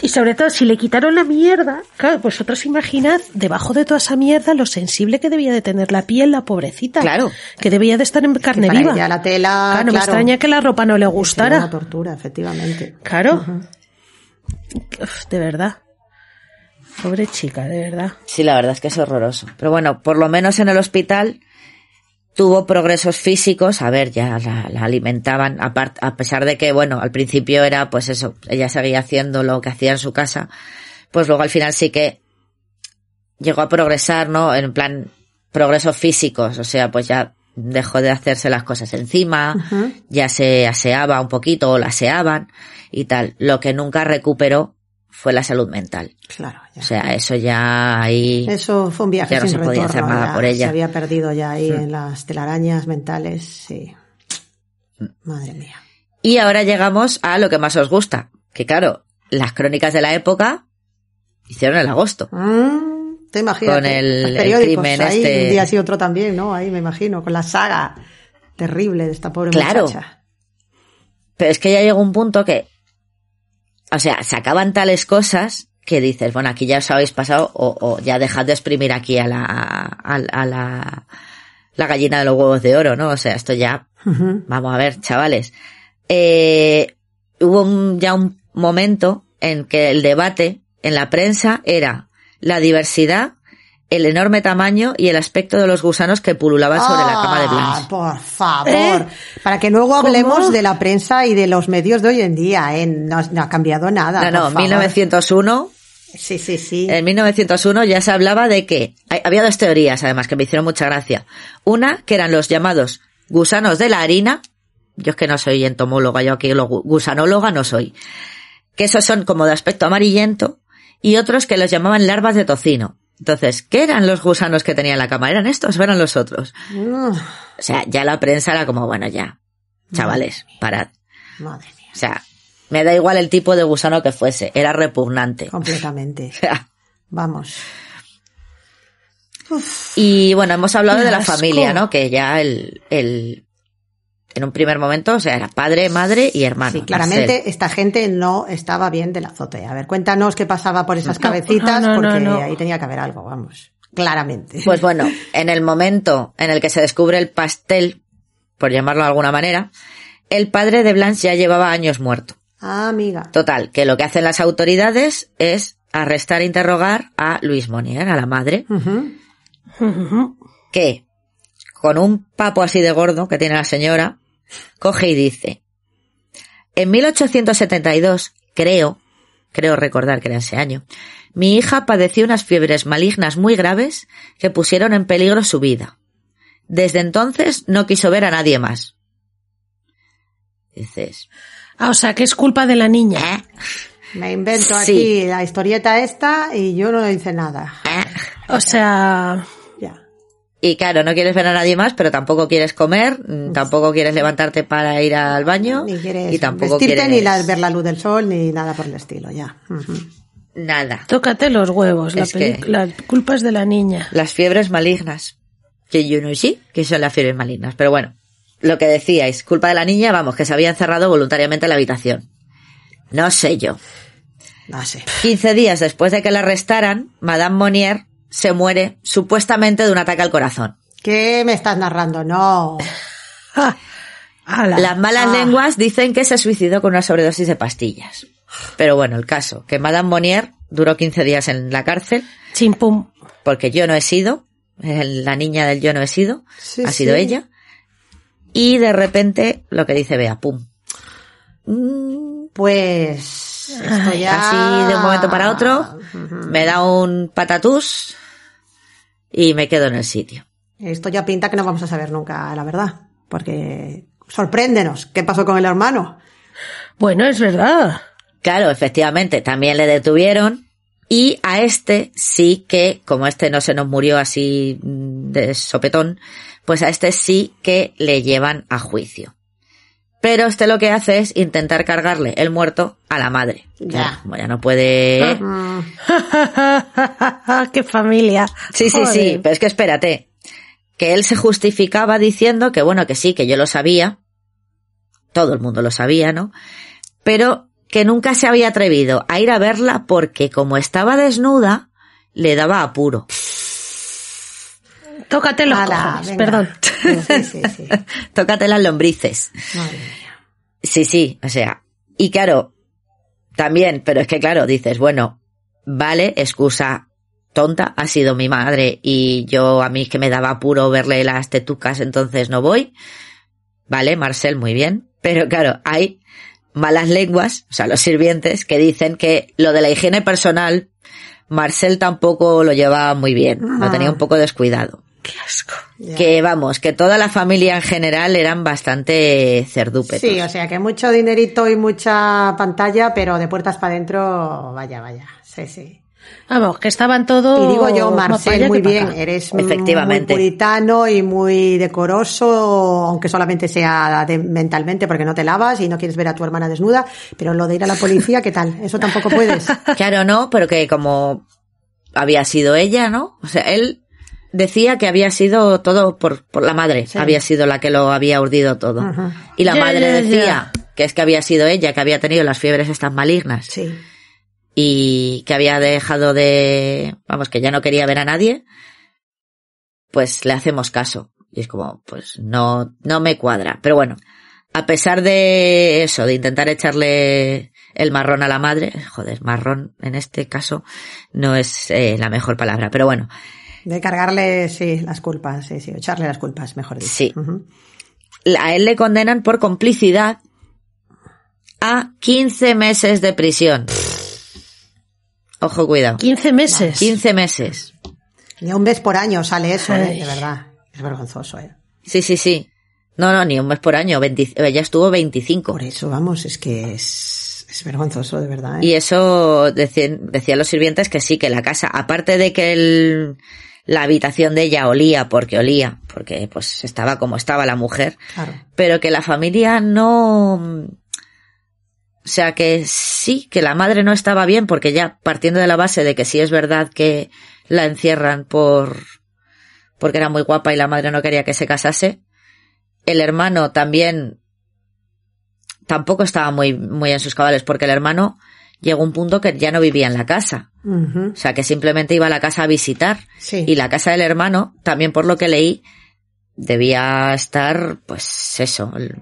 y sobre todo si le quitaron la mierda, claro, vosotros imaginad debajo de toda esa mierda lo sensible que debía de tener la piel, la pobrecita, Claro. que debía de estar en carne para viva. ella la tela, claro, me claro. extraña que la ropa no le gustara. una tortura, efectivamente. Claro. Uf, de verdad. Pobre chica, de verdad. Sí, la verdad es que es horroroso. Pero bueno, por lo menos en el hospital tuvo progresos físicos. A ver, ya la, la alimentaban, apart- a pesar de que, bueno, al principio era, pues eso, ella seguía haciendo lo que hacía en su casa. Pues luego al final sí que llegó a progresar, ¿no? En plan, progresos físicos. O sea, pues ya dejó de hacerse las cosas encima, ya se aseaba un poquito o la aseaban y tal. Lo que nunca recuperó fue la salud mental. Claro, ya. O sea, eso ya ahí... Eso fue un viaje Ya no sin se podía hacer nada ya por ella. Se había perdido ya ahí en las telarañas mentales, sí. Madre mía. Y ahora llegamos a lo que más os gusta, que claro, las crónicas de la época hicieron el agosto. Mm, te imaginas. Con el- el crimen ahí, este. un día sí otro también, ¿no? Ahí me imagino, con la saga terrible de esta pobre Claro. muchacha. Pero es que ya llegó un punto que, o sea, sacaban tales cosas que dices, bueno, aquí ya os habéis pasado o, o ya dejad de exprimir aquí a la, a, a la, la gallina de los huevos de oro, ¿no? O sea, esto ya. Vamos a ver, chavales. Eh, hubo un- ya un momento en que el debate en la prensa era la diversidad, el enorme tamaño y el aspecto de los gusanos que pululaban sobre la cama de Ah, Blanche. Por favor. ¿Eh? Para que luego ¿Cómo? hablemos de la prensa y de los medios de hoy en día, ¿eh? No, no ha cambiado nada. No, no, favor. 1901, Sí, sí, sí. en 1901 ya se hablaba de que, había dos teorías además que me hicieron mucha gracia. Una, que eran los llamados gusanos de la harina, yo es que no soy entomóloga, yo aquí lo gu- gusanóloga no soy, que esos son como de aspecto amarillento, y otros que los llamaban larvas de tocino. Entonces, ¿qué eran los gusanos que tenía en la cama? ¿Eran estos o eran los otros? O sea, ya la prensa era como, bueno, ya, chavales, parad. madre mía. O sea, me da igual el tipo de gusano que fuese, era repugnante. Completamente. [laughs] O sea, Vamos. Y bueno, hemos hablado de la asco. familia, ¿no? Que ya el, el, en un primer momento, o sea, era padre, madre y hermano. Sí, claramente Marcel. esta gente no estaba bien de la azotea. A ver, cuéntanos qué pasaba por esas cabecitas, no, no, porque no. ahí tenía que haber algo, vamos. Claramente. Pues bueno, en el momento en el que se descubre el pastel, por llamarlo de alguna manera, el padre de Blanche ya llevaba años muerto. Ah, amiga. Total, que lo que hacen las autoridades es arrestar e interrogar a Luis Monier, a la madre, Ujú. que, con un papo así de gordo que tiene la señora, coge y dice, en 1872, creo, creo recordar que era ese año, mi hija padeció unas fiebres malignas muy graves que pusieron en peligro su vida. Desde entonces no quiso ver a nadie más. Dices, Ah, o sea, que es culpa de la niña. ¿eh? Me invento Sí. aquí la historieta esta y yo no hice nada. ¿eh? O sea. Y claro, no quieres ver a nadie más, pero tampoco quieres comer, mm, tampoco quieres levantarte para ir al baño Ni quieres y tampoco vestirte quieres ni la- ver la luz del sol ni nada por el estilo, ya. Nada. tócate los huevos. La, que- peli- la culpa es de la niña. Las fiebres malignas. Que yo no sé que son las fiebres malignas, pero bueno, lo que decíais, culpa de la niña, vamos, que se había encerrado voluntariamente en la habitación. No sé yo. No sé. 15 días después de que la arrestaran, Madame Monnier se muere supuestamente de un ataque al corazón. ¿Qué me estás narrando? No. [laughs] Ah. Las malas Ah. lenguas dicen que se suicidó con una sobredosis de pastillas. Pero bueno, el caso, que Madame Monnier duró 15 días en la cárcel, Chimpum. porque yo no he sido, eh, la niña del yo no he sido, Sí, ha sido sí. ella. Y de repente, lo que dice Bea, pum. Pues esto ya... Así de un momento para otro, me da un patatús y me quedo en el sitio. Esto ya pinta que no vamos a saber nunca la verdad, porque sorpréndenos, ¿qué pasó con el hermano? Bueno, es verdad. Claro, efectivamente, también le detuvieron y a este sí que, como este no se nos murió así de sopetón, pues a este sí que le llevan a juicio. Pero este lo que hace es intentar cargarle el muerto a la madre. Ya. Claro, ya no puede... [laughs] ¡Qué familia! Sí, sí, sí, pero es que espérate. Que él se justificaba diciendo que bueno, que sí, que yo lo sabía. Todo el mundo lo sabía, ¿no? Pero que nunca se había atrevido a ir a verla porque como estaba desnuda, le daba apuro. Tócate los cojones, venga. perdón. Sí, sí, sí. [laughs] Tócate las lombrices. Madre mía. Sí, sí, o sea, y claro, también, pero es que claro, dices, bueno, vale, excusa tonta, ha sido mi madre y yo a mí que me daba apuro verle las tetucas, entonces no voy. Vale, Marcel, muy bien, pero claro, hay malas lenguas, o sea, los sirvientes que dicen que lo de la higiene personal, Marcel tampoco lo llevaba muy bien, lo Ah. tenía un poco descuidado. ¡Qué asco! Ya. Que vamos, que toda la familia en general eran bastante cerdúpetos. Sí, o sea que mucho dinerito y mucha pantalla, pero de puertas para adentro, vaya, vaya. Sí, sí. Vamos, que estaban todos... Y digo yo, Marcel, muy para bien, eres Efectivamente. muy puritano y muy decoroso, aunque solamente sea de- mentalmente porque no te lavas y no quieres ver a tu hermana desnuda, pero lo de ir a la policía, ¿qué tal? Eso tampoco puedes. [laughs] Claro, no, pero que como había sido ella, ¿no? O sea, él decía que había sido todo por, por la madre, Sí. había sido la que lo había urdido todo. Ajá. Y la Ya, madre ya, ya. decía que es que había sido ella, que había tenido las fiebres estas malignas Sí. y que había dejado de, vamos, que ya no quería ver a nadie, pues le hacemos caso. Y es como, pues no, no me cuadra. Pero bueno, a pesar de eso, de intentar echarle el marrón a la madre, joder, marrón en este caso no es eh, la mejor palabra, pero bueno, De cargarle, sí, las culpas, sí, sí, echarle las culpas, mejor dicho. Sí. A él le condenan por complicidad a 15 meses de prisión. Ojo, cuidado. 15 meses. 15 meses. Ni un mes por año sale eso, ¿eh? De verdad. Es vergonzoso, ¿eh? Sí, sí, sí. No, no, ni un mes por año. 20 ella estuvo 25. Por eso, vamos, es que es, es vergonzoso, de verdad. ¿eh? Y eso decían, decían los sirvientes que sí, que la casa, aparte de que el, la habitación de ella olía, porque olía, porque pues estaba como estaba la mujer, Claro. pero que la familia no, o sea que sí, que la madre no estaba bien, porque ya partiendo de la base de que sí es verdad que la encierran por, porque era muy guapa y la madre no quería que se casase, el hermano también tampoco estaba muy, muy en sus cabales, porque el hermano llegó un punto que ya no vivía en la casa. O sea, que simplemente iba a la casa a visitar. Sí. Y la casa del hermano, también por lo que leí, debía estar, pues eso, el-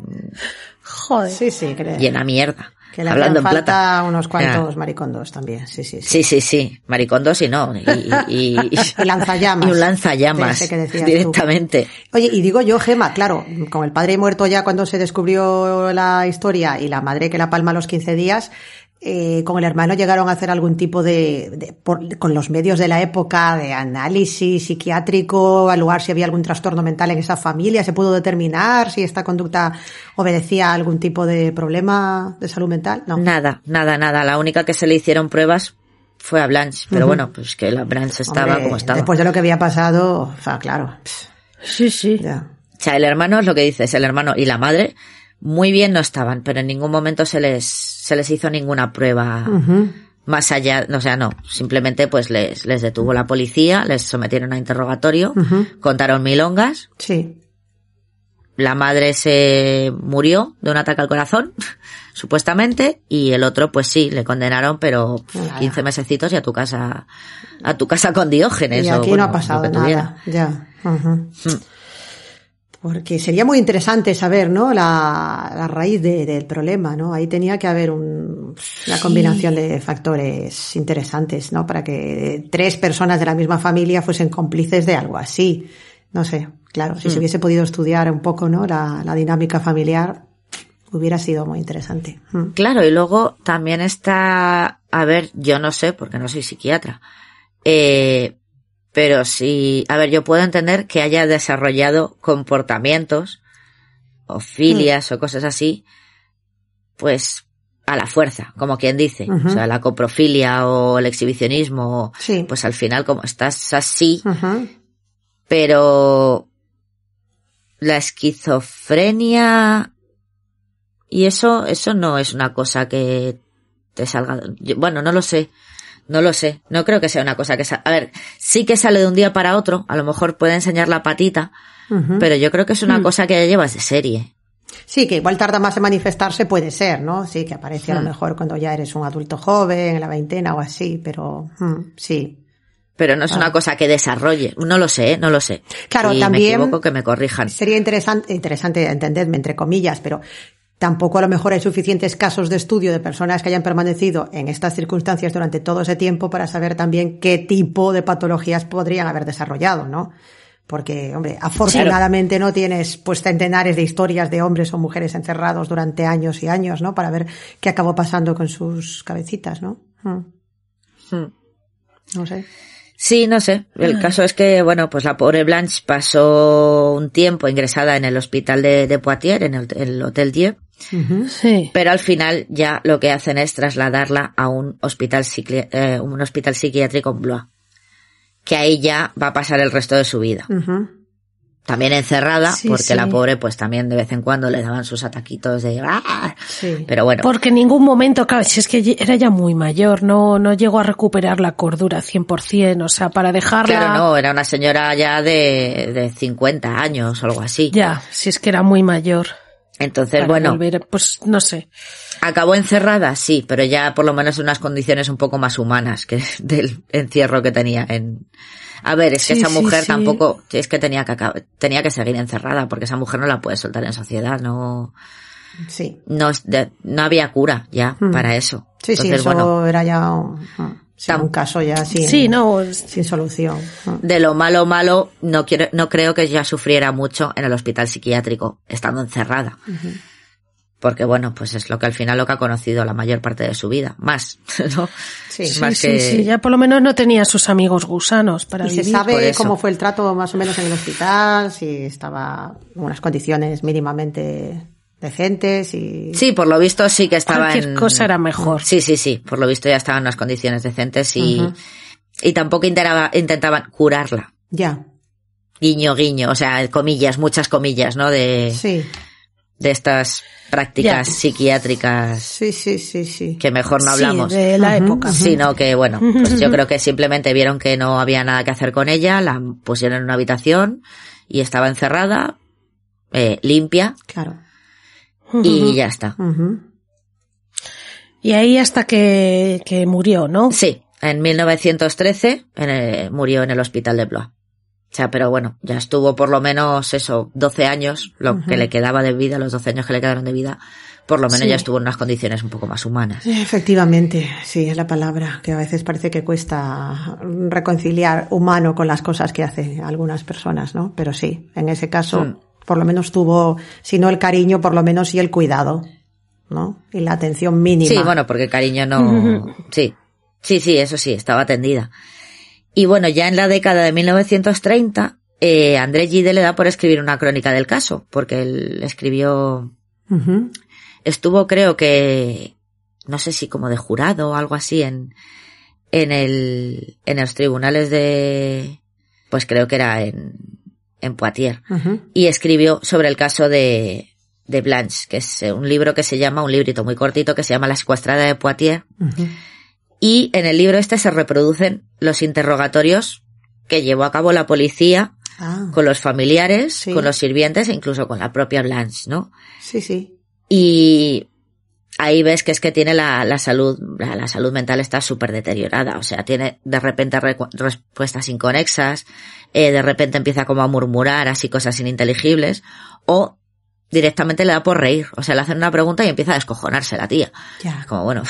Joder. Sí, sí, creo. llena mierda. Que le Hablando hacían en falta plata. unos cuantos Ya. maricondos también, sí, sí, sí. Sí, sí, sí. Maricondos y no. Y, y, y- [laughs] Y lanzallamas. [laughs] y un lanzallamas. Que tú. directamente. Oye, y digo yo, Gema, claro, con el padre muerto ya cuando se descubrió la historia y la madre que la palma a los 15 días, eh, con el hermano llegaron a hacer algún tipo de, de- por- con los medios de la época, de análisis psiquiátrico, evaluar si había algún trastorno mental en esa familia, se pudo determinar si esta conducta obedecía a algún tipo de problema de salud mental, no. Nada, nada, nada. La única que se le hicieron pruebas fue a Blanche. Pero bueno, pues que la Blanche estaba Hombre, como estaba. Después de lo que había pasado, o sea, claro, Sí, sí. ya. O sea, el hermano es lo que dices, el hermano y la madre muy bien no estaban, pero en ningún momento se les, se les hizo ninguna prueba más allá, o sea, no, simplemente pues les, les detuvo la policía, les sometieron a interrogatorio, contaron milongas, Sí. la madre se murió de un ataque al corazón, [laughs] supuestamente, y el otro pues sí, le condenaron, pero Nada. 15 mesecitos y a tu casa, a tu casa con Diógenes. Y o, aquí bueno, no ha pasado nada, ya. Porque sería muy interesante saber, ¿no? La, la raíz de- del problema, ¿no? Ahí tenía que haber un- una combinación de factores interesantes, ¿no? Para que tres personas de la misma familia fuesen cómplices de algo así. No sé, claro, si se hubiese podido estudiar un poco, ¿no? La, la dinámica familiar, hubiera sido muy interesante. Mm. Claro, y luego también está, a ver, yo no sé, porque no soy psiquiatra, eh, Pero sí, a ver, yo puedo entender que haya desarrollado comportamientos o filias o cosas así, pues a la fuerza, como quien dice. O sea, la coprofilia o el exhibicionismo, Sí. pues al final como estás así, pero la esquizofrenia y eso, eso no es una cosa que te salga. yo- bueno, no lo sé. No lo sé. No creo que sea una cosa que sa- A ver, sí que sale de un día para otro. A lo mejor puede enseñar la patita. Pero yo creo que es una cosa que ya llevas de serie. Sí, que igual tarda más en manifestarse, puede ser, ¿no? Sí, que aparece a lo Hmm. mejor cuando ya eres un adulto joven, en la veintena o así, pero mm, sí. Pero no es una cosa que desarrolle. No lo sé, no lo sé. Claro, también- me equivoco, que me corrijan. Sería interesante, interesante entenderme, entre comillas, pero tampoco a lo mejor hay suficientes casos de estudio de personas que hayan permanecido en estas circunstancias durante todo ese tiempo para saber también qué tipo de patologías podrían haber desarrollado, ¿no? Porque, hombre, afortunadamente no tienes pues centenares de historias de hombres o mujeres encerrados durante años y años, ¿no? Para ver qué acabó pasando con sus cabecitas, ¿no? Mm, Hmm. No sé. Sí, no sé. El caso es que, bueno, pues la pobre Blanche pasó un tiempo ingresada en el hospital de, de Poitiers, en el, el Hotel Dieu, Sí. pero al final ya lo que hacen es trasladarla a un hospital, eh, un hospital psiquiátrico en Blois, que ahí ya va a pasar el resto de su vida. También encerrada, Sí, porque sí. la pobre pues también de vez en cuando le daban sus ataquitos de... ¡ah! Sí. Pero bueno, Porque en ningún momento, claro, si es que era ya muy mayor, no, no llegó a recuperar la cordura 100%, o sea, para dejarla... claro, no, era una señora ya de, de 50 años o algo así. Ya, si es que era muy mayor. Entonces, para bueno, volver, pues no sé. acabó encerrada, sí, pero ya por lo menos en unas condiciones un poco más humanas que [laughs] del encierro que tenía en... A ver, es que Sí, esa sí, mujer sí. tampoco, es que tenía que tenía que seguir encerrada porque esa mujer no la puede soltar en sociedad, no, Sí. no, no había cura ya Hmm. para eso. Sí, sí, Entonces, eso bueno, era ya un, sí, Tam- un caso ya sin, Sí, no, sin solución. de lo malo malo, no quiero, no creo que ella sufriera mucho en el hospital psiquiátrico, estando encerrada. Porque bueno, pues es lo que al final lo que ha conocido la mayor parte de su vida. Más, [laughs] ¿no? Sí. sí, más sí, que- sí, ya por lo menos no tenía sus amigos gusanos para ¿Y se vivir. por sabe cómo fue el trato más o menos en el hospital? Si estaba en unas condiciones mínimamente decentes y... Sí, por lo visto sí que estaba Cualquier en... cosa era mejor. Sí, sí, sí. Por lo visto ya estaba en unas condiciones decentes y, y tampoco intentaba- intentaban curarla. Ya, Guiño, guiño. O sea, comillas, muchas comillas, ¿no? De, sí, de estas prácticas Ya. psiquiátricas sí, sí, sí, sí. que mejor no Sí, hablamos. de la época. Sino que, bueno, pues yo creo que simplemente vieron que no había nada que hacer con ella, la pusieron en una habitación y estaba encerrada, eh, limpia, Claro. Y ya está. Y ahí hasta que, que murió, ¿no? Sí, en 1913 en el- murió en el hospital de Blois. O sea, pero bueno, ya estuvo por lo menos eso, 12 años, lo que le quedaba de vida, los 12 años que le quedaron de vida, por lo menos Sí. ya estuvo en unas condiciones un poco más humanas. Efectivamente, sí, es la palabra, que a veces parece que cuesta reconciliar humano con las cosas que hacen algunas personas, ¿no? Pero sí, en ese caso, Mm. Por lo menos tuvo, si no el cariño, por lo menos sí el cuidado, ¿no? Y la atención mínima. Sí, bueno, porque cariño no... [laughs] Sí, sí, sí, eso sí, estaba atendida. Y bueno, ya en la década de 1930, eh, André Gide le da por escribir una crónica del caso, porque él escribió estuvo creo que no sé si como de jurado o algo así en en el en los tribunales de pues creo que era en en Poitiers y escribió sobre el caso de de Blanche que es eh, un libro que se llama un librito muy cortito que se llama La secuestrada de Poitiers y en el libro este se reproducen los interrogatorios que llevó a cabo la policía Ah, con los familiares, Sí. con los sirvientes e incluso con la propia Blanche, ¿no? sí, sí. Y ahí ves que es que tiene la, la salud, la, la salud mental está súper deteriorada. O sea, tiene de repente respuestas inconexas, eh, de repente empieza como a murmurar así cosas ininteligibles, o directamente le da por reír. O sea, le hacen una pregunta y empieza a descojonarse la tía. Ya. Como bueno,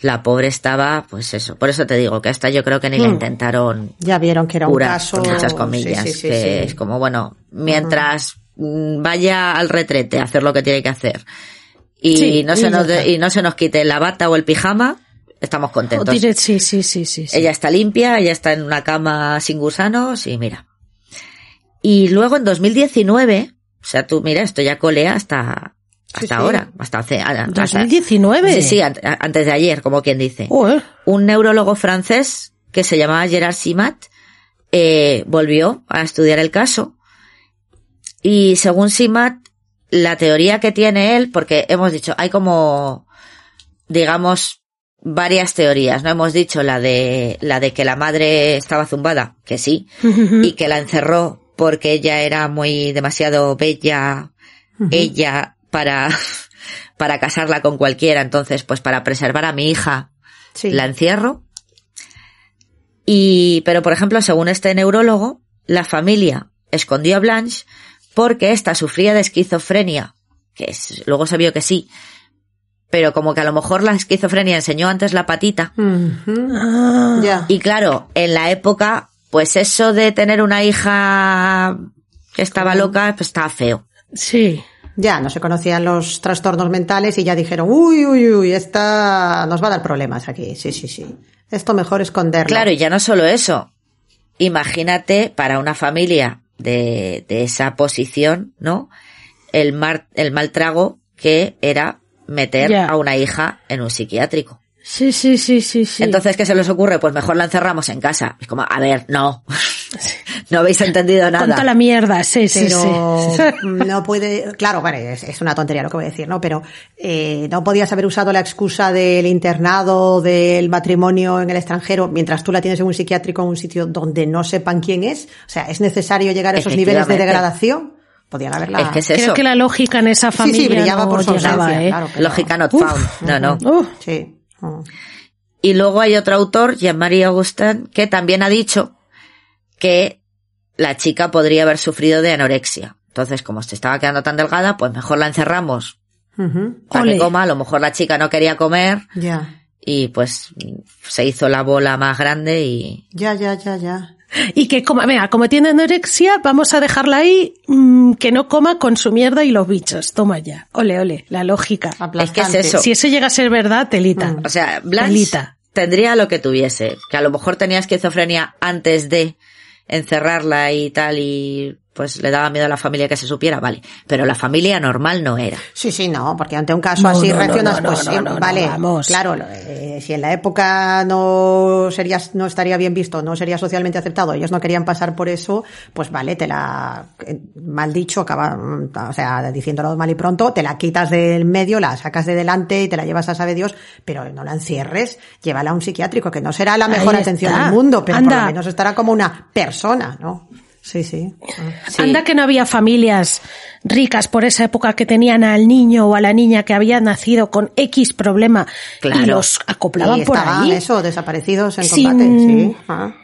la pobre estaba, pues eso. Por eso te digo que esta yo creo que ni la Hmm. intentaron Ya vieron que era un curar, caso. con muchas comillas, sí, sí, que es como, bueno, mientras mm, vaya al retrete a hacer lo que tiene que hacer y Sí, no se nos y no se nos quite la bata o el pijama, estamos contentos. Sí, sí, sí, sí. Ella está limpia, ella está en una cama sin gusanos y mira. Y luego en 2019, o sea, tú mira, esto ya colea hasta, hasta Sí, ahora, hasta hace, hasta- 2019. Sí, sí, an- antes de ayer, como quien dice. Un neurólogo francés que se llamaba Gerard Simat eh, volvió a estudiar el caso y según Simat, la teoría que tiene él, porque hemos dicho, hay como, digamos, varias teorías, ¿no? Hemos dicho la de, la de que la madre estaba zumbada, que sí, [laughs] y que la encerró porque ella era muy demasiado bella, ella, para, [laughs] para casarla con cualquiera, entonces, pues para preservar a mi hija, Sí. la encierro. Y, pero por ejemplo, según este neurólogo, la familia escondió a Blanche porque ésta sufría de esquizofrenia, que es, luego se vio que sí, pero como que a lo mejor la esquizofrenia enseñó antes la patita. Ya. Y claro, en la época, pues eso de tener una hija que estaba loca, pues estaba feo. sí. Ya, no se conocían los trastornos mentales y ya dijeron, uy, uy, uy, esta nos va a dar problemas aquí. Sí, sí, sí. Esto mejor esconderlo. Claro, y ya no solo eso. Imagínate para una familia de, de esa posición, ¿no? El, mar, el mal trago que era meter a una hija en un psiquiátrico. Sí, sí, sí, sí, sí. Entonces, ¿qué se les ocurre? Pues mejor la encerramos en casa. Es como, a ver, no. [laughs] no habéis entendido nada. Conta la mierda, sí, sí, pero sí. [laughs] no puede, claro, bueno, es, es una tontería lo que voy a decir, ¿no? Pero eh, no podías haber usado la excusa del internado, del matrimonio en el extranjero, mientras tú la tienes en un psiquiátrico en un sitio donde no sepan quién es. O sea, es necesario llegar a esos niveles de degradación. Podían haberla. Es que es Creo eso. que la lógica en esa Sí, familia sí, brillaba no por su llegaba, ausencia, ¿eh? claro. pero- Lógica not Uf. found. No, no. Uh, Sí. Y luego hay otro autor, Jean-Marie Augustin, que también ha dicho que la chica podría haber sufrido de anorexia. Entonces, como se estaba quedando tan delgada, pues mejor la encerramos Ujú. para Ole. que coma. A lo mejor la chica no quería comer Ya. y pues se hizo la bola más grande y Ya, ya, ya, ya. Y que coma, venga, como tiene anorexia, vamos a dejarla ahí, mm, que no coma con su mierda y los bichos. Toma ya. Ole, ole, la lógica. Aplastante. eso. Si eso llega a ser verdad, telita. O sea, Blanche Telita. tendría lo que tuviese, que a lo mejor tenía esquizofrenia antes de encerrarla y tal y pues le daba miedo a la familia que se supiera, vale, pero la familia normal no era. Sí, sí, no, porque ante un caso No, así no, reaccionas, no, pues no, eh, no, no, vale, vamos. claro, eh, si en la época no sería, no estaría bien visto, no sería socialmente aceptado, ellos no querían pasar por eso, pues vale, te la, eh, mal dicho, acaba, o sea, diciéndolo mal y pronto, te la quitas del medio, la sacas de delante y te la llevas a sabe Dios, pero no la encierres, llévala a un psiquiátrico, que no será la mejor atención del mundo, pero por Anda. lo menos estará como una persona, ¿no? Sí, sí. Sí. Anda que no había familias ricas por esa época que tenían al niño o a la niña que había nacido con X problema Claro. y los acoplaban y por estaban ahí. eso, desaparecidos en Sin- combate, sí. Ah.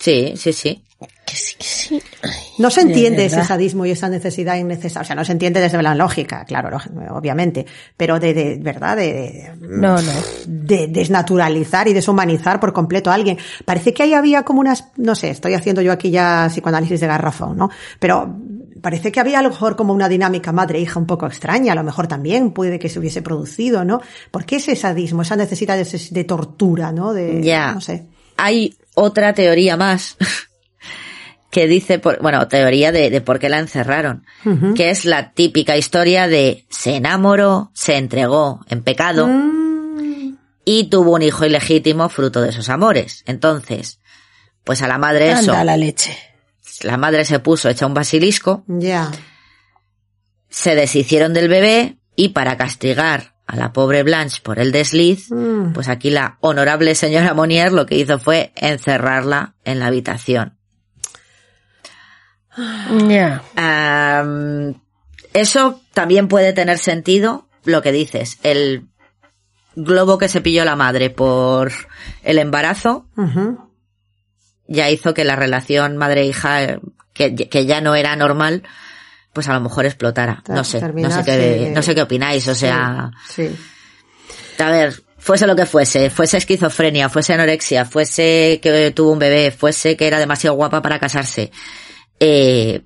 Sí, sí, sí. Que sí, que sí. Ay, No se de entiende ese sadismo y esa necesidad innecesaria. O sea, no se entiende desde la lógica, claro, obviamente. Pero de, de verdad, de, de- No, no. de desnaturalizar y deshumanizar por completo a alguien. Parece que ahí había como unas, no sé, estoy haciendo yo aquí ya psicoanálisis de garrafón, ¿no? Pero parece que había a lo mejor como una dinámica madre-hija un poco extraña, a lo mejor también puede que se hubiese producido, ¿no? ¿Por qué ese sadismo, esa necesidad de, de tortura, ¿no? De, Ya. no sé. Hay otra teoría más [laughs] que dice, por, bueno, teoría de, de por qué la encerraron, que es la típica historia de se enamoró, se entregó en pecado y tuvo un hijo ilegítimo fruto de esos amores. Entonces, pues a la madre eso, Anda la leche. la madre se puso hecha un basilisco, Ya. se deshicieron del bebé y para castigar a la pobre Blanche por el desliz, Mm. pues aquí la honorable señora Monier lo que hizo fue encerrarla en la habitación. Ya. Am, eso también puede tener sentido, lo que dices, el globo que se pilló la madre por el embarazo ya hizo que la relación madre-hija, eh, que, que ya no era normal, pues a lo mejor explotara. No sé, no sé qué, no sé qué opináis, o sea, Sí. a ver, fuese lo que fuese, fuese esquizofrenia, fuese anorexia, fuese que tuvo un bebé, fuese que era demasiado guapa para casarse, eh,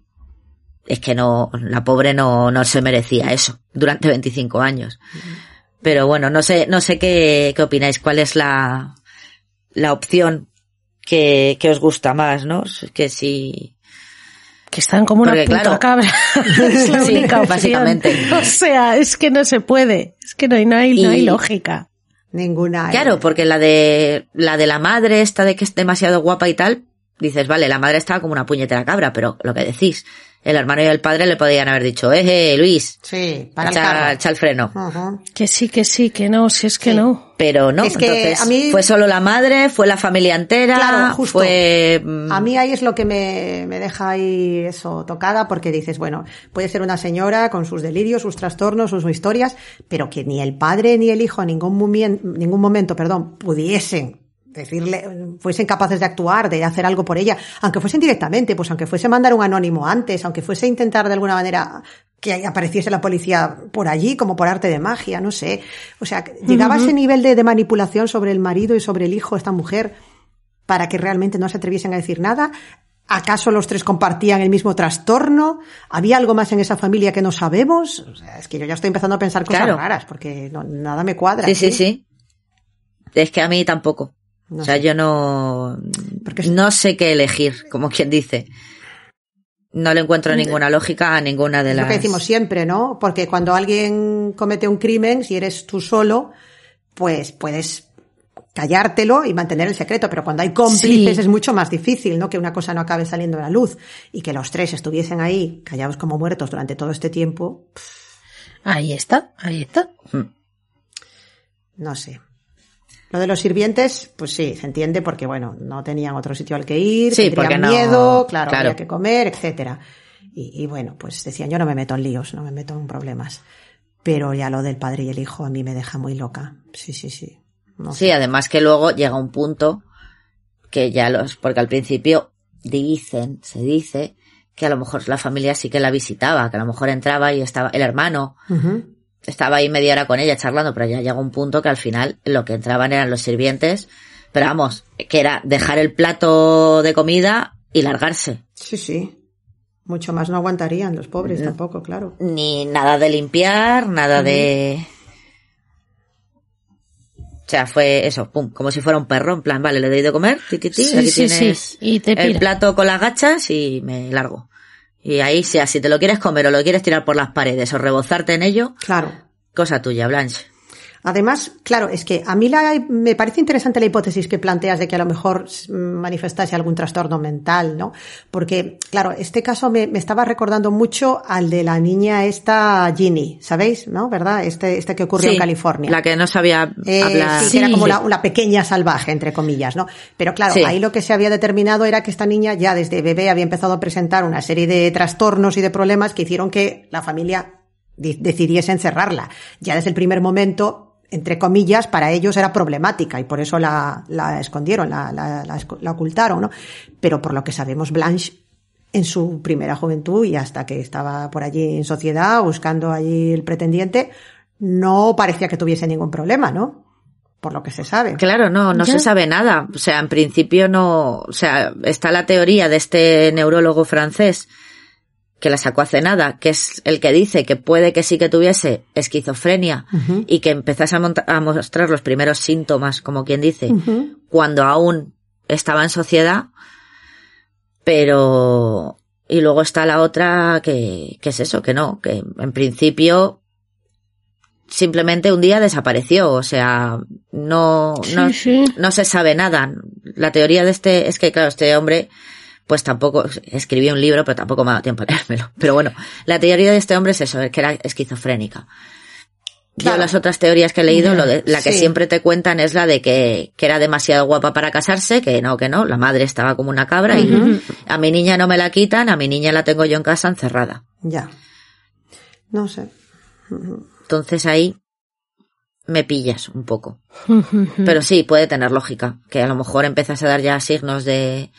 es que no, la pobre no, no se merecía eso durante 25 años. Pero bueno, no sé, no sé qué, qué opináis, cuál es la, la opción que, que os gusta más, ¿no? Que si, Que están como una Porque, puta claro, cabra. [laughs] [laughs] es la Sí, única opción. básicamente. O sea, es que no se puede. Es que no hay, no hay, no hay lógica. Ninguna. Claro, porque la de la de la madre esta de que es demasiado guapa y tal, dices, vale, la madre estaba como una puñetera cabra, pero lo que decís, el hermano y el padre le podían haber dicho, eh, eh, Luis, Sí, para el echa, carro. echa el freno. Ujú. Que sí, que sí, que no, si es que Sí. no. Pero no, Es que entonces a mí- fue solo la madre, fue la familia entera, Claro, justo. fue mm, A mí ahí es lo que me, me deja ahí eso tocada porque dices, bueno, puede ser una señora con sus delirios, sus trastornos, sus historias, pero que ni el padre ni el hijo en ningún, ningún momento, perdón, pudiesen decirle, fuesen capaces de actuar, de hacer algo por ella, aunque fuesen directamente, pues aunque fuese mandar un anónimo antes, aunque fuese intentar de alguna manera que apareciese la policía por allí como por arte de magia, no sé. O sea, llegaba a ese nivel de, de manipulación sobre el marido y sobre el hijo, esta mujer, para que realmente no se atreviesen a decir nada. ¿Acaso los tres compartían el mismo trastorno? ¿Había algo más en esa familia que no sabemos? O sea, es que yo ya estoy empezando a pensar cosas Claro. raras porque no- nada me cuadra. sí, sí, sí. Es que a mí tampoco. No o sea, sé. yo no, Porque no sé qué elegir, como quien dice. No le encuentro ninguna lógica a ninguna de Es las. lo que decimos siempre, ¿no? Porque cuando alguien comete un crimen, si eres tú solo, pues puedes callártelo y mantener el secreto, pero cuando hay cómplices Sí. es mucho más difícil, ¿no? Que una cosa no acabe saliendo a la luz y que los tres estuviesen ahí callados como muertos durante todo este tiempo, Ahí está, ahí está. no sé. Lo de los sirvientes, pues sí, se entiende porque, bueno, no tenían otro sitio al que ir, Sí, no- miedo, claro, claro. había que comer, etcétera. Y, y bueno, pues decían, yo no me meto en líos, no me meto en problemas. Pero ya lo del padre y el hijo a mí me deja muy loca. Sí, sí, sí. No Sí, además que luego llega un punto que ya los, porque al principio dicen, se dice, que a lo mejor la familia sí que la visitaba, que a lo mejor entraba y estaba el hermano. Estaba ahí media hora con ella charlando, pero ya llega un punto que al final lo que entraban eran los sirvientes, pero vamos, que era dejar el plato de comida y largarse. Sí, sí. Mucho más no aguantarían los pobres No. tampoco, claro. Ni nada de limpiar, nada de... O sea, fue eso, pum, como si fuera un perro, en plan, vale, le doy de comer, ti, ti, ti, Sí, aquí sí, tienes sí, y te el plato con las gachas y me largo. Y ahí, sea, si te lo quieres comer o lo quieres tirar por las paredes o rebozarte en ello, Claro. cosa tuya, Blanche. Además, claro, es que a mí la, me parece interesante la hipótesis que planteas de que a lo mejor mm, manifestase algún trastorno mental, ¿no? Porque, claro, este caso me, me estaba recordando mucho al de la niña esta Ginny, ¿sabéis? ¿No? ¿Verdad? Este, este que ocurrió en California. La que no sabía Eh, hablar. sí, que era Sí. como la, una pequeña salvaje, entre comillas, ¿no? Pero claro, Sí. ahí lo que se había determinado era que esta niña ya desde bebé había empezado a presentar una serie de trastornos y de problemas que hicieron que la familia di- decidiese encerrarla. Ya desde el primer momento, entre comillas, para ellos era problemática y por eso la, la escondieron, la, la, la esco- la ocultaron, ¿no? Pero por lo que sabemos, Blanche en su primera juventud y hasta que estaba por allí en sociedad buscando allí el pretendiente, no parecía que tuviese ningún problema, ¿no? Por lo que se sabe. Claro, no, no Ya. se sabe nada. O sea, en principio no, o sea, está la teoría de este neurólogo francés que la sacó hace nada, que es el que dice que puede que sí que tuviese esquizofrenia y que empezase a, a mostrar los primeros síntomas, como quien dice, cuando aún estaba en sociedad, pero y luego está la otra que, que es eso, que no, que en principio simplemente un día desapareció, o sea, no, no, sí. no se sabe nada. La teoría de este es que, claro, este hombre, pues tampoco escribió un libro, pero tampoco me ha dado tiempo a leérmelo. [laughs] Pero bueno, la teoría de este hombre es eso, que era esquizofrénica. Claro. Yo las otras teorías que he leído, lo de, la que Sí. siempre te cuentan es la de que, que era demasiado guapa para casarse, que no, que no, la madre estaba como una cabra y a mi niña no me la quitan, a mi niña la tengo yo en casa encerrada. Ya. No sé. Entonces ahí me pillas un poco. [laughs] Pero sí, puede tener lógica, que a lo mejor empezas a dar ya signos de,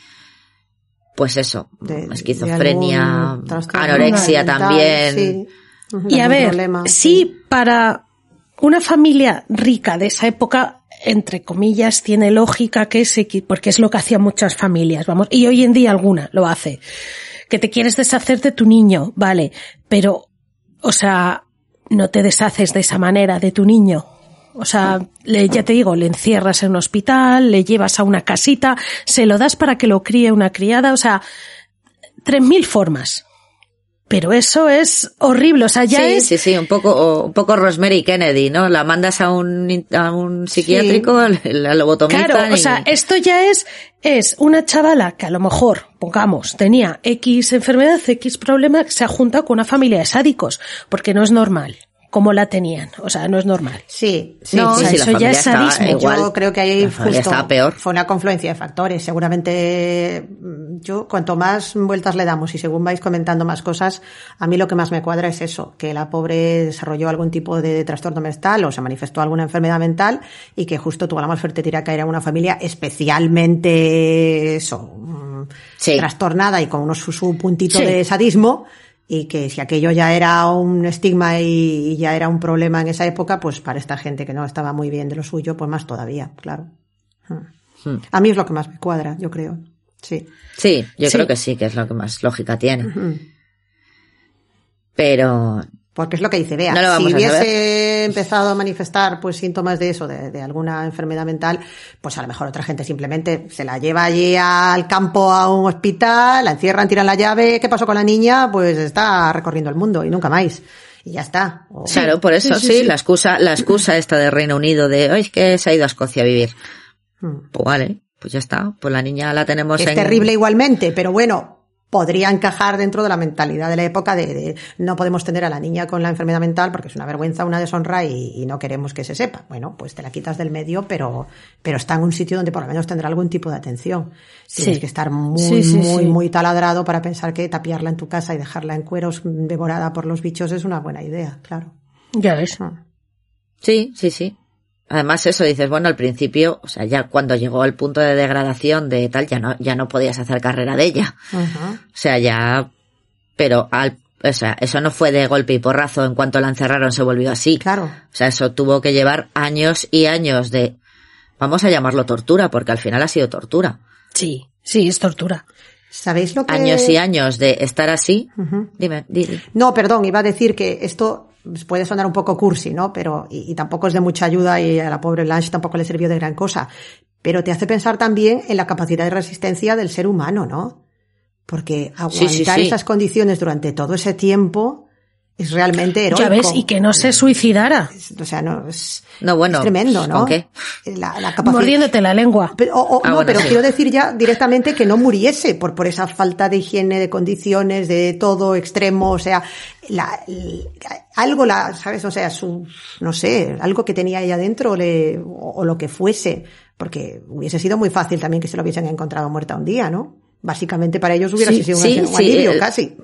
pues eso, De- esquizofrenia, anorexia mental, también. sí. Y a ver, problema, sí, para una familia rica de esa época, entre comillas, tiene lógica que qui- porque es lo que hacían muchas familias, vamos, y hoy en día alguna lo hace. Que te quieres deshacer de tu niño, vale, pero, o sea, no te deshaces de esa manera de tu niño. O sea, le, ya te digo, le encierras en un hospital, le llevas a una casita, se lo das para que lo críe una criada, o sea, tres mil formas. Pero eso es horrible, o sea, ya sí, es... sí, sí, un poco, un poco Rosemary Kennedy, ¿no? La mandas a un, a un psiquiátrico, [laughs] la lobotomizan Claro, o sea, esto ya es, es una chavala que a lo mejor, pongamos, tenía X enfermedad, X problema, que se ha juntado con una familia de sádicos, porque no es normal, como la tenían, o sea, no es normal. Sí, sí, No, sí, o sea, sí, la eso ya es sadismo. igual. Yo creo que ahí justo estaba peor. fue una confluencia de factores. Seguramente mm, yo cuanto más vueltas le damos y según vais comentando más cosas, a mí lo que más me cuadra es eso, que la pobre desarrolló algún tipo de trastorno mental o se manifestó alguna enfermedad mental y que justo tuvo la más fuerte tira caer en una familia especialmente eso, mm, Sí. trastornada y con unos, su, su puntito Sí. de sadismo y que si aquello ya era un estigma y, ya era un problema en esa época, pues para esta gente que no estaba muy bien de lo suyo, pues más todavía, claro. Hmm. Hmm. A mí es lo que más me cuadra, yo creo. Sí. Sí, yo Sí. creo que sí, que es lo que más lógica tiene. Pero, Porque es lo que dice Bea. No si hubiese empezado a manifestar pues síntomas de eso, de, de alguna enfermedad mental, pues a lo mejor otra gente simplemente se la lleva allí al campo a un hospital, la encierran, tiran la llave, ¿qué pasó con la niña? Pues está recorriendo el mundo y nunca más. Y ya está. O- claro, por eso sí, sí, sí, sí. la excusa, la excusa esta de Reino Unido de, "Ay, es que se ha ido a Escocia a vivir. Hmm. Pues vale, pues ya está, pues la niña la tenemos es en... terrible igualmente, pero bueno, podría encajar dentro de la mentalidad de la época de, de no podemos tener a la niña con la enfermedad mental porque es una vergüenza, una deshonra y, y no queremos que se sepa. Bueno, pues te la quitas del medio, pero, pero está en un sitio donde por lo menos tendrá algún tipo de atención. Tienes Sí. que estar muy, Sí, sí, muy, muy taladrado para pensar que tapiarla en tu casa y dejarla en cueros devorada por los bichos es una buena idea, claro. Ya ves. Sí, sí, sí. Además eso dices, bueno, al principio, o sea, ya cuando llegó al punto de degradación de tal, ya no, ya no podías hacer carrera de ella. O sea, ya, pero al, o sea, eso no fue de golpe y porrazo, en cuanto la encerraron se volvió así. Claro. O sea, eso tuvo que llevar años y años de, vamos a llamarlo tortura, porque al final ha sido tortura. Sí, sí, es tortura. ¿Sabéis lo que... Años y años de estar así. Dime, di, di. No, perdón, iba a decir que esto puede sonar un poco cursi, ¿no? Pero, y, y tampoco es de mucha ayuda y a la pobre Lange tampoco le sirvió de gran cosa. Pero te hace pensar también en la capacidad de resistencia del ser humano, ¿no? Porque aguantar Sí, sí, sí. esas condiciones durante todo ese tiempo es realmente heroico. Ya ves, y que no se suicidara, Es- O sea, no, es, No, bueno, es tremendo, ¿no? La, la capacidad. mordiéndote la lengua. Pero, o- o- Ah, no, bueno, pero sí. quiero decir ya directamente que no muriese por, por esa falta de higiene, de condiciones, de todo extremo, o sea, la, algo la, ¿sabes? O sea, su, no sé, algo que tenía ella dentro le, o, o lo que fuese, porque hubiese sido muy fácil también que se lo hubiesen encontrado muerta un día, ¿no? Básicamente para ellos hubiera Sí, sido un, sí, un sí, alivio, el- casi.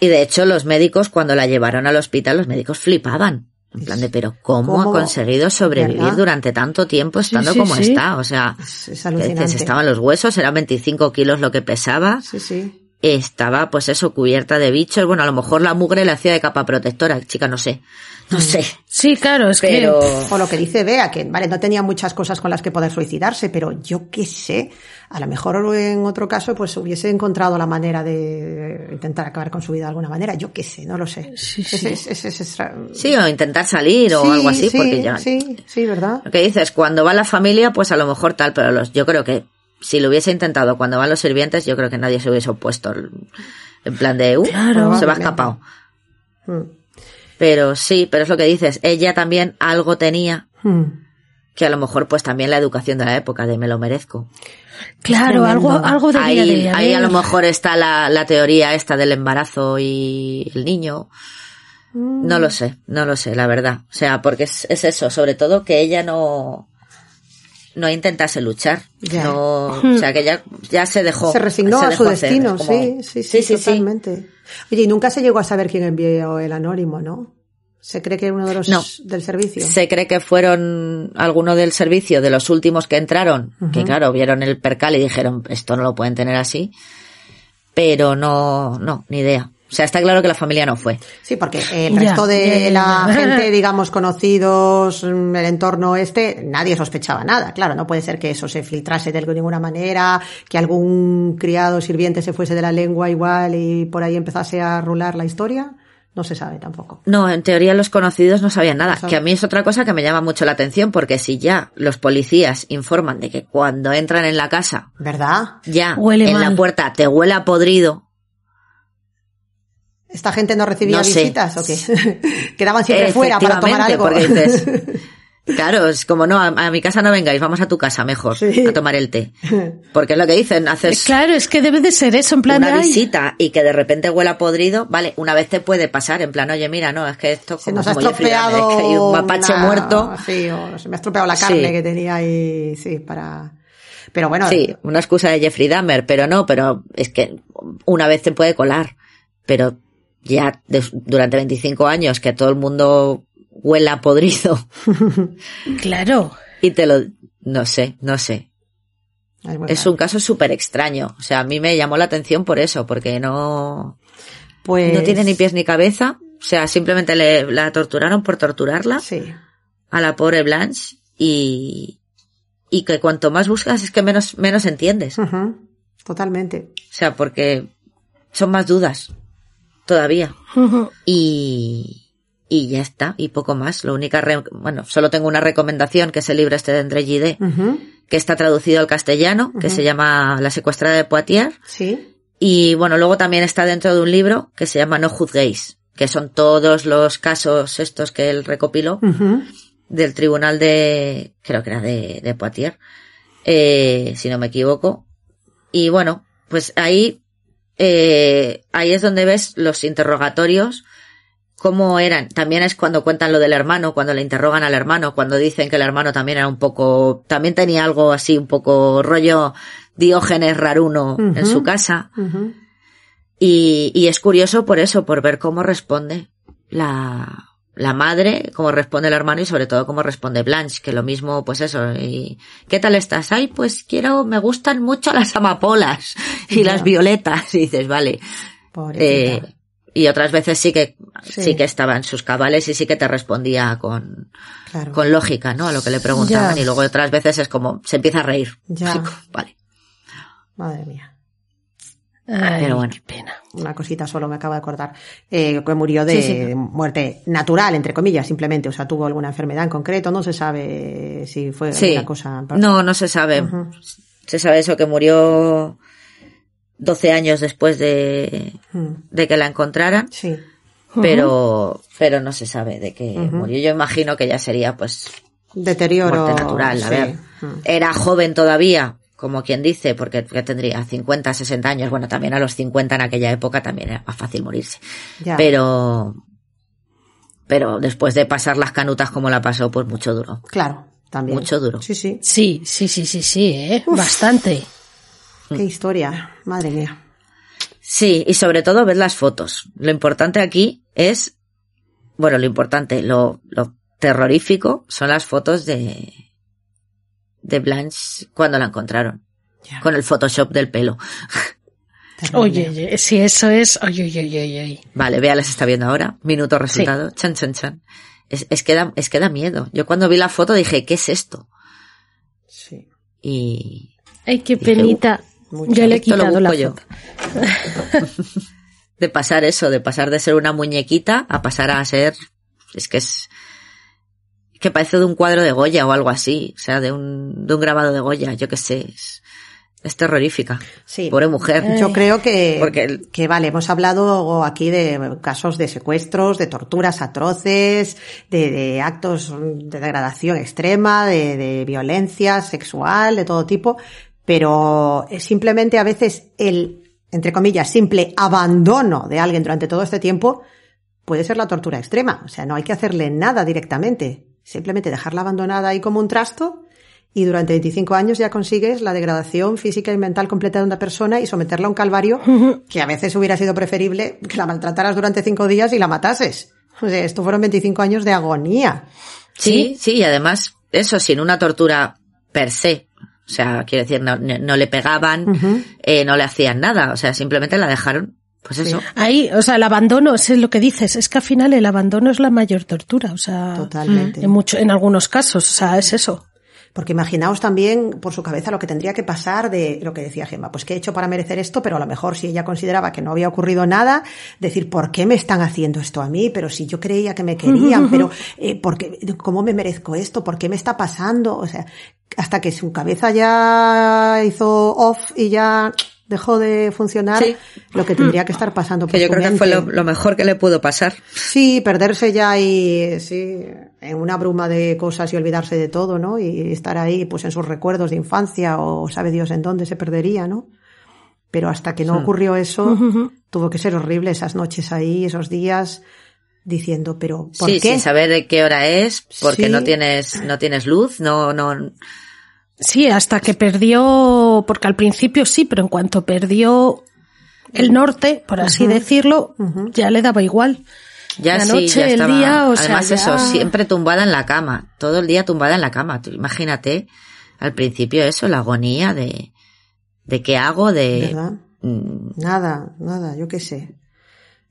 Y de hecho, los médicos, cuando la llevaron al hospital, los médicos flipaban. En plan de, pero ¿cómo, ¿Cómo? ha conseguido sobrevivir ¿Verdad? durante tanto tiempo estando sí, como sí. está? O sea, Es, que alucinante. estaban los huesos, eran 25 kilos lo que pesaba, Sí, sí. Estaba pues eso, cubierta de bichos. Bueno, a lo mejor la mugre le hacía de capa protectora, chica, no sé. No sé. Sí, claro, es Pero, que... O lo que dice Bea, que vale, no tenía muchas cosas con las que poder suicidarse, pero yo qué sé, a lo mejor en otro caso pues hubiese encontrado la manera de intentar acabar con su vida de alguna manera, yo qué sé, no lo sé. Sí, sí. Ese- ese- ese- sí, o intentar salir o Sí, algo así, sí, porque ya, Sí, sí, ¿verdad? Lo que dices, cuando va la familia, pues a lo mejor tal, pero los, yo creo que si lo hubiese intentado cuando van los sirvientes, yo creo que nadie se hubiese opuesto. el- En plan de, uh, Claro. se va escapado. Mm. Pero sí, pero es lo que dices, ella también algo tenía Mm. que a lo mejor pues también la educación de la época de me lo merezco. Claro, algo, algo debía Ahí, de ahí a lo mejor está la, la teoría esta del embarazo y el niño. Mm. No lo sé, no lo sé, la verdad. O sea, porque es, es eso, sobre todo que ella no, no intentase luchar. Ya. No, [laughs] o sea, que ya, ya se dejó. Se resignó se a su hacer, destino, como- sí, sí, sí, sí, sí. totalmente. Oye, y nunca se llegó a saber quién envió el anónimo, ¿no? Se cree que era uno de los No. del servicio. Se cree que fueron algunos del servicio de los últimos que entraron, que claro, vieron el percal y dijeron, esto no lo pueden tener así. Pero no, no, ni idea. O sea, está claro que la familia no fue. Sí, porque el Ya, resto de la ya. [laughs] gente, digamos, conocidos, mm, el entorno este, nadie sospechaba nada. Claro, no puede ser que eso se filtrase de ninguna manera, que algún criado sirviente se fuese de la lengua igual y por ahí empezase a rular la historia. No se sabe tampoco. No, en teoría los conocidos no sabían nada, No que a mí es otra cosa que me llama mucho la atención, porque si ya los policías informan de que cuando entran en la casa, ¿Verdad? ya Huele en mal. la puerta te huele a podrido, ¿Esta gente no recibía No sé. visitas o qué? [laughs] Quedaban siempre fuera para tomar algo. porque dices, [laughs] claro, es como no, a, a mi casa no vengáis, vamos a tu casa mejor, Sí. a tomar el té. Porque es lo que dicen, haces Claro, es que debe de ser eso, en plan una "Ay, visita y que de repente huela podrido, vale, una vez te puede pasar, en plan, oye, mira, no, es que esto Se como, nos ha estropeado es que hay un mapache una- muerto. Sí, o se me ha estropeado la carne Sí. que tenía ahí, sí, para... Pero bueno, Sí, una excusa de Jeffrey Dahmer, pero no, pero es que una vez te puede colar, pero ya de- durante 25 años que todo el mundo huela podrido [laughs] Claro. y te lo... No sé, no sé. es un caso súper extraño. O sea, a mí me llamó la atención por eso, porque no, Pues... no tiene ni pies ni cabeza. O sea, simplemente le, la torturaron por torturarla Sí, a la pobre Blanche y, y que cuanto más buscas es que menos, menos entiendes. O ujú, totalmente. sea, porque son más dudas todavía. Y, y ya está, y poco más. Lo única, re- bueno, solo tengo una recomendación, que es el libro este de André Gide, que está traducido al castellano, que se llama La secuestrada de Poitiers. Sí, Y bueno, luego también está dentro de un libro que se llama No juzguéis, que son todos los casos estos que él recopiló del tribunal de, creo que era de, de Poitiers, eh, si no me equivoco. Y bueno, pues ahí, eh, ahí es donde ves los interrogatorios, cómo eran. También es cuando cuentan lo del hermano, cuando le interrogan al hermano, cuando dicen que el hermano también era un poco, también tenía algo así, un poco rollo Diógenes raruno en su casa. Y, y es curioso por eso, por ver cómo responde la, la madre, cómo responde el hermano y sobre todo cómo responde Blanche, que lo mismo, pues eso, y ¿qué tal estás? Ay, pues quiero, me gustan mucho las amapolas y las violetas. [laughs] Y dices, vale. Eh, y otras veces sí que, Sí. sí. que estaba en sus cabales y sí que te respondía con, claro. con lógica, ¿no? A lo que le preguntaban. Y luego otras veces es como, se empieza a reír. Ya. [laughs] Vale. Madre mía. Ay, Pero bueno. qué pena. Una cosita solo me acabo de acordar. Eh, que murió de Sí, sí. muerte natural, entre comillas, simplemente. O sea, tuvo alguna enfermedad en concreto. No se sabe si fue Sí. alguna cosa. No, no se sabe. Se sabe eso, que murió 12 años después de, Mm, de que la encontraran, Sí. pero, pero no se sabe de qué murió. Yo imagino que ya sería, pues, Deterioro. muerte natural. A sí. ver, Mm. era joven todavía, como quien dice, porque que tendría 50, 60 años. Bueno, también a los 50 en aquella época también era más fácil morirse. Ya. Pero, pero después de pasar las canutas como la pasó, pues mucho duro. Claro, también. Mucho duro. Sí, sí. Sí, sí, sí, sí, sí, ¿eh? Bastante. Qué historia. Madre mía. Sí, y sobre todo ver las fotos. Lo importante aquí es, bueno, lo importante, lo, lo terrorífico son las fotos de, de Blanche cuando la encontraron. Con el Photoshop del pelo. Oye, oye, si eso es, oye, oye, oye, oye. Vale, vea, les está viendo ahora. Minuto resultado. Chan, chan, chan. Es, es que da, es que da miedo. Yo cuando vi la foto dije, ¿qué es esto? Sí. Y, Ay, qué Dije, penita. mucho. Yo le he quitado la foto. [laughs] de pasar eso, de pasar de ser una muñequita a pasar a ser, es que es, que parece de un cuadro de Goya o algo así, o sea, de un, de un grabado de Goya, yo qué sé, es, es terrorífica. Sí. Pobre mujer. Yo creo que, Porque el- que vale, hemos hablado aquí de casos de secuestros, de torturas atroces, de, de actos de degradación extrema, de, de violencia sexual, de todo tipo, pero simplemente a veces el, entre comillas, simple abandono de alguien durante todo este tiempo puede ser la tortura extrema. O sea, no hay que hacerle nada directamente. Simplemente dejarla abandonada ahí como un trasto y durante 25 años ya consigues la degradación física y mental completa de una persona y someterla a un calvario [laughs] que a veces hubiera sido preferible que la maltrataras durante cinco días y la matases. O sea, esto fueron 25 años de agonía. Sí, sí, y además, eso sin una tortura per se. O sea, quiero decir, no, no- no le pegaban, eh, no le hacían nada, o sea, simplemente la dejaron, pues eso. Ahí, o sea, el abandono, eso es lo que dices, es que al final el abandono es la mayor tortura, o sea, Totalmente. en mucho, en algunos casos, o sea, es eso. Porque imaginaos también por su cabeza lo que tendría que pasar de lo que decía Gemma, pues qué he hecho para merecer esto, pero a lo mejor si ella consideraba que no había ocurrido nada, decir, ¿por qué me están haciendo esto a mí? Pero si yo creía que me querían, pero eh, ¿por qué, ¿cómo me merezco esto? ¿Por qué me está pasando? O sea, hasta que su cabeza ya hizo off y ya dejó de funcionar Sí. lo que tendría que estar pasando por Que yo creo que fue lo, mejor que le pudo pasar. Sí, perderse ya y sí, en una bruma de cosas y olvidarse de todo, ¿no? Y estar ahí, pues en sus recuerdos de infancia o sabe Dios en dónde se perdería, ¿no? Pero hasta que no ocurrió eso, tuvo que ser horrible esas noches ahí, esos días, diciendo, pero ¿por Sí, qué? sin saber de qué hora es, porque Sí. no tienes, no tienes luz, no, no, Sí, hasta que perdió, porque al principio sí, pero en cuanto perdió el norte, por así decirlo, ya le daba igual. ya La sí, noche, ya el día, o sea, Además ya- eso, siempre tumbada en la cama, todo el día tumbada en la cama. Tú imagínate, al principio eso, la agonía de, de qué hago, de, ¿Verdad? mm, Nada, nada, yo qué sé.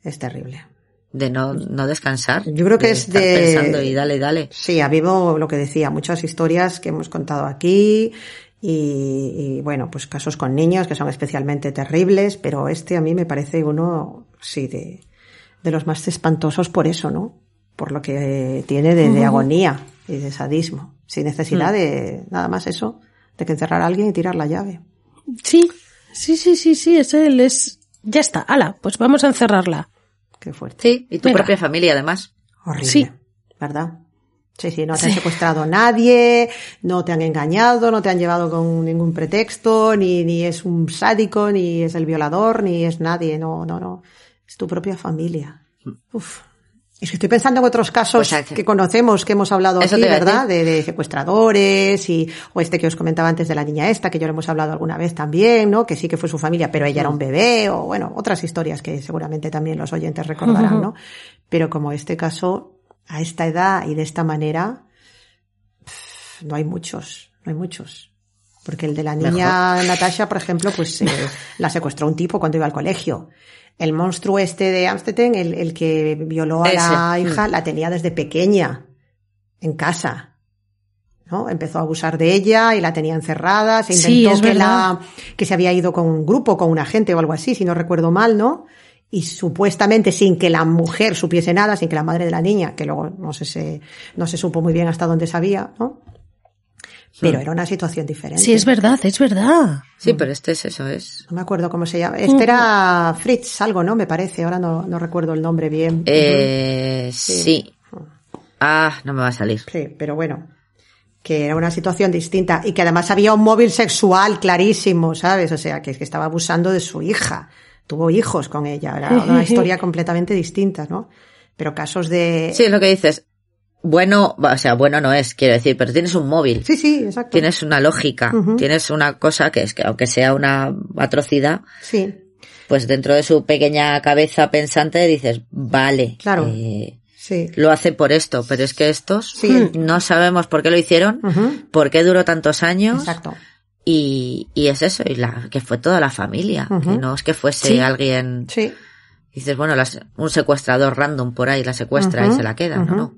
Es terrible. De no, no descansar. Yo creo que de es estar de- pensando y dale, dale. Sí, ha habido lo que decía, muchas historias que hemos contado aquí y, y, bueno, pues casos con niños que son especialmente terribles, pero este a mí me parece uno, sí, de, de los más espantosos por eso, ¿no? Por lo que tiene de, de agonía y de sadismo, sin necesidad de nada más eso, de que encerrar a alguien y tirar la llave. Sí, sí, sí, sí, sí, es él, es... Ya está, ala, pues vamos a encerrarla. Qué fuerte. Sí, y tu Venga. propia familia además. Horrible. Sí. ¿Verdad? Sí, sí, no te han secuestrado nadie, no te han engañado, no te han llevado con ningún pretexto, ni, ni es un sádico, ni es el violador, ni es nadie, no, no, no. Es tu propia familia. Uf. Es que estoy pensando en otros casos Pues, que conocemos, que hemos hablado Eso aquí, ¿verdad? De, de secuestradores y, o este que os comentaba antes de la niña esta, que ya lo hemos hablado alguna vez también, ¿no? Que sí que fue su familia, pero ella era un bebé, o bueno, otras historias que seguramente también los oyentes recordarán, ¿no? Pero como este caso, a esta edad y de esta manera, pff, no hay muchos, no hay muchos. Porque el de la niña Natasha, por ejemplo, pues eh, la secuestró un tipo cuando iba al colegio. El monstruo este de Amstetten, el, el que violó a la hija, la tenía desde pequeña, en casa. ¿no? Empezó a abusar de ella y la tenía encerrada, se Sí, es que, la, que se había ido con un grupo, con una gente o algo así, si no recuerdo mal, ¿no? Y supuestamente sin que la mujer supiese nada, sin que la madre de la niña, que luego no se, se, no se supo muy bien hasta dónde sabía, ¿no? Pero era una situación diferente. Sí, es verdad, es verdad. Sí, pero este es eso, es. No me acuerdo cómo se llama. Este era Fritz, algo, ¿no? Me parece. Ahora no, no recuerdo el nombre bien. Eh, sí. Ah, no me va a salir. Sí, pero bueno. Que era una situación distinta y que además había un móvil sexual clarísimo, ¿sabes? O sea, que, que estaba abusando de su hija. Tuvo hijos con ella. Era una [laughs] historia completamente distinta, ¿no? Pero casos de. Sí, es lo que dices. Bueno, o sea, bueno no es, quiero decir, pero tienes un móvil. sí, sí, exacto. Tienes una lógica, tienes una cosa que es que aunque sea una atrocidad, Sí, pues dentro de su pequeña cabeza pensante dices, vale, Claro. eh, sí. lo hace por esto, pero es que estos Sí. [clears throat] no sabemos por qué lo hicieron, Ujú, por qué duró tantos años Exacto. y, y es eso, y la, que fue toda la familia, que no es que fuese Sí. alguien, Sí. dices, bueno, las- un secuestrador random por ahí la secuestra y se la queda, ujú. ¿no?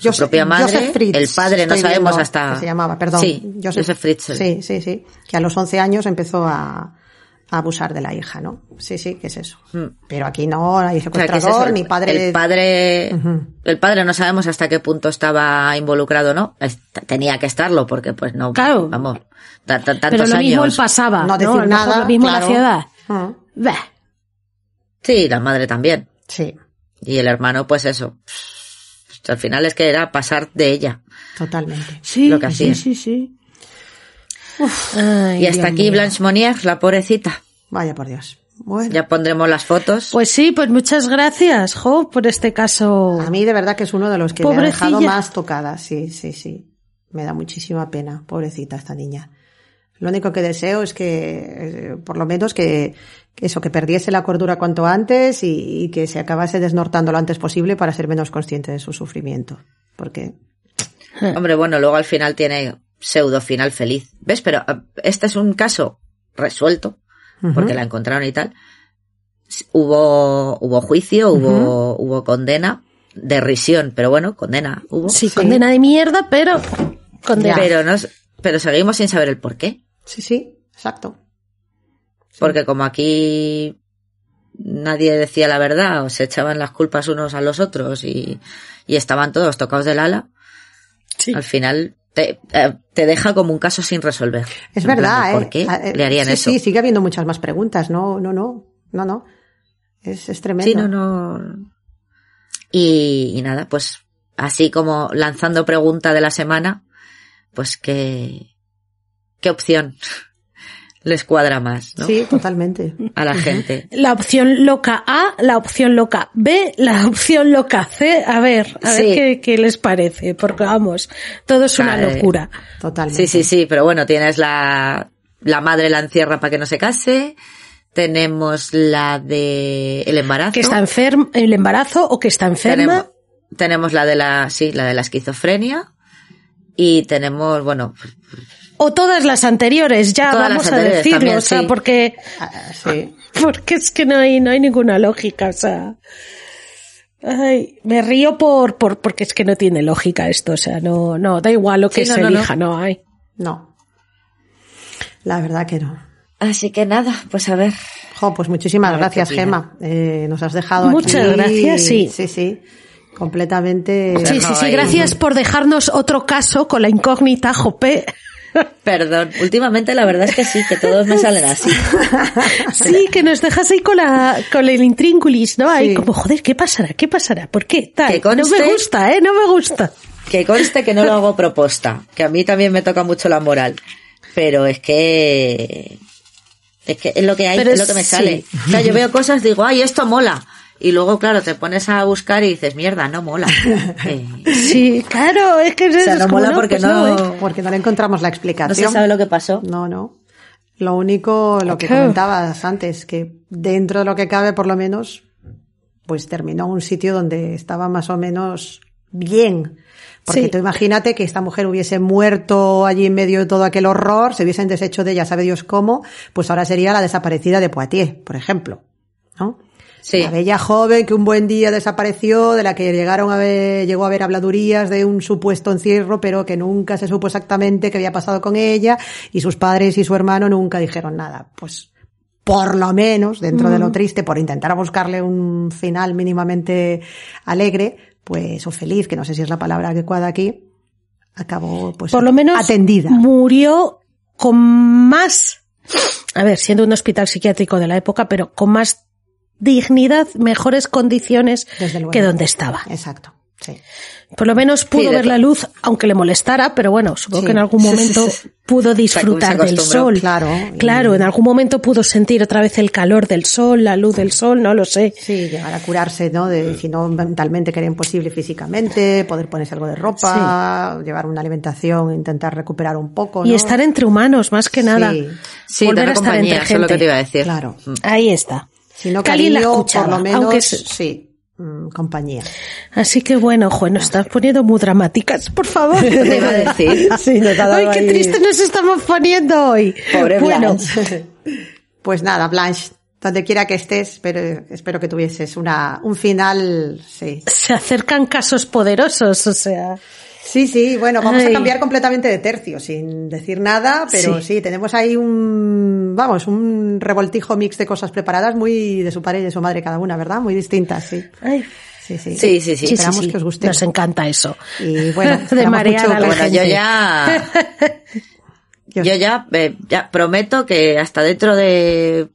No. Su Joseph- propia madre, Joseph Fritz, el padre, no sabemos viendo hasta... que se llamaba, perdón. Sí, Joseph, Fritzl. Sí, sí, sí. Que a los 11 años empezó a, a abusar de la hija, ¿no? Sí, sí, que es eso. Mm. Pero aquí no hay O sea, es secuestrador ni padre. El padre, el padre no sabemos hasta qué punto estaba involucrado, ¿no? Tenía que estarlo porque pues no, Claro. vamos, tantos Pero lo mismo él años. pasaba, No decir nada, Lo mismo claro. la ciudad. Mm, Bah. Sí, la madre también. Sí, Y el hermano, pues eso. Al final es que era pasar de ella. totalmente. Sí, Lo que sí, hacía. sí, sí. Ay, y hasta Dios aquí mío. Blanche Monnier, la pobrecita. Vaya por Dios. Bueno, Ya pondremos las fotos. Pues sí, pues muchas gracias, Jo, por este caso. a mí de verdad que es uno de los que me ha dejado más tocada. Sí, sí, sí. Me da muchísima pena, pobrecita esta niña. Lo único que deseo es que, eh, por lo menos que, que eso, que perdiese la cordura cuanto antes y, y que se acabase desnortando lo antes posible para ser menos consciente de su sufrimiento. Porque, [laughs] Hombre, bueno, luego al final tiene pseudo final feliz. ¿Ves? Pero eh, este es un caso resuelto, porque la encontraron y tal. Hubo, hubo juicio, hubo, hubo condena, derrisión, pero bueno, condena hubo. Sí, condena de mierda, pero condena. Pero no, es- pero seguimos sin saber el por qué. Sí, sí, exacto. Porque como aquí nadie decía la verdad o se echaban las culpas unos a los otros y, y estaban todos tocados del ala, Sí. al final te, eh, te deja como un caso sin resolver. Es En plan verdad, de ¿eh? ¿Por qué Ah, eh, le harían sí, eso? Sí, sigue habiendo muchas más preguntas. No, no, no, no, no. Es, es tremendo. Sí, no, no. Y, y nada, pues así como lanzando pregunta de la semana, pues qué, qué opción les cuadra más, ¿no? Sí, totalmente. A la gente. La opción loca A, la opción loca B, la opción loca C. A ver, a Sí. ver qué, qué les parece, porque vamos, todo es una locura. Totalmente. Sí, sí, sí, pero bueno, tienes la, la madre la encierra para que no se case, tenemos la de el embarazo. Que está enferma, el embarazo o que está enferma. tenemos, tenemos la de la, sí, la de la esquizofrenia. Y tenemos, bueno, O todas las anteriores, ya Todas vamos a decirlo, también, o sea, sí. porque, Ah, sí. porque es que no hay, no hay ninguna lógica, o sea. Ay, me río por, por, porque es que no tiene lógica esto, o sea, no, no, da igual lo que Sí, no, se no, elija, no hay. No. La verdad que no. así que nada, pues a ver. Jo, pues muchísimas gracias. Gema. Eh, nos has dejado Muchas aquí- gracias, sí. Sí, sí. Completamente. Sí, sí, sí, ahí. gracias por dejarnos otro caso con la incógnita, Jope. [laughs] Perdón, últimamente la verdad es que sí, que todos me salen así. Sí, que nos dejas ahí con la, con el intríngulis, ¿no? Ahí Sí. como, joder, ¿qué pasará? ¿Qué pasará? ¿Por qué? Tal. Conste- No me gusta, ¿eh? No me gusta. Que conste que no lo hago proposta, que a mí también me toca mucho la moral. Pero es que. Es que es lo que hay, es lo que me sí. sale. O sea, yo veo cosas, digo, ay, esto mola. Y luego, claro, te pones a buscar y dices, mierda, no mola. [laughs] Eh, Sí, claro, es que o sea, es no como, mola porque pues no, ¿eh? Porque no le encontramos la no explicación. se sabe lo que pasó. No, no. Lo único, lo que comentabas antes, que dentro de lo que cabe, por lo menos, pues terminó en un sitio donde estaba más o menos bien. Porque Sí. tú imagínate que esta mujer hubiese muerto allí en medio de todo aquel horror, se hubiesen deshecho de ella, sabe Dios cómo, pues ahora sería la desaparecida de Poitiers, por ejemplo. Sí. La bella joven que un buen día desapareció, de la que llegaron a ver, llegó a haber habladurías de un supuesto encierro, pero que nunca se supo exactamente qué había pasado con ella, y sus padres y su hermano nunca dijeron nada. Pues, por lo menos, dentro de lo triste, por intentar buscarle un final mínimamente alegre, pues, o feliz, que no sé si es la palabra adecuada aquí, acabó, pues, Por lo menos atendida. murió con más, a ver, siendo un hospital psiquiátrico de la época, pero con más dignidad, mejores condiciones que donde estaba. Exacto. Sí. Por lo menos pudo Sí, ver la luz, aunque le molestara, pero bueno, supongo Sí. que en algún momento pudo disfrutar del sol. claro. Claro, en algún momento pudo sentir otra vez el calor del sol, la luz del sol, no lo sé. Sí, llegar a curarse, ¿no? De, si no mentalmente que era imposible físicamente, poder ponerse algo de ropa, llevar una alimentación, intentar recuperar un poco, ¿no? Y estar entre humanos, más que nada. Sí. Sí, Volver a estar compañía, entre eso es lo que gente. te iba a decir. Claro. Ahí está. Si no Que alguien la cariño, escuchaba, por lo menos, aunque es- sí, mm, compañía. Así que bueno, jo, nos estás poniendo muy dramáticas, por favor. [laughs] Te iba a decir. [laughs] Sí, dado Ay, qué ahí- triste nos estamos poniendo hoy. Pobre bueno, Blanche. [laughs] Pues nada, Blanche, donde quiera que estés, pero espero que tuvieses una, un final, sí. se acercan casos poderosos, o sea. Sí, sí, bueno, vamos a cambiar completamente de tercio, sin decir nada, pero sí. Sí. tenemos ahí un, vamos, un revoltijo mix de cosas preparadas muy de su padre y de su madre cada una, ¿verdad? Muy distintas, sí. Ay, Sí, sí. Sí, sí, sí. Esperamos que os guste. Nos encanta eso. Y bueno, [laughs] de marear mucho a la Bueno, gente. yo ya, Yo- [laughs] yo ya, eh, ya prometo que hasta dentro de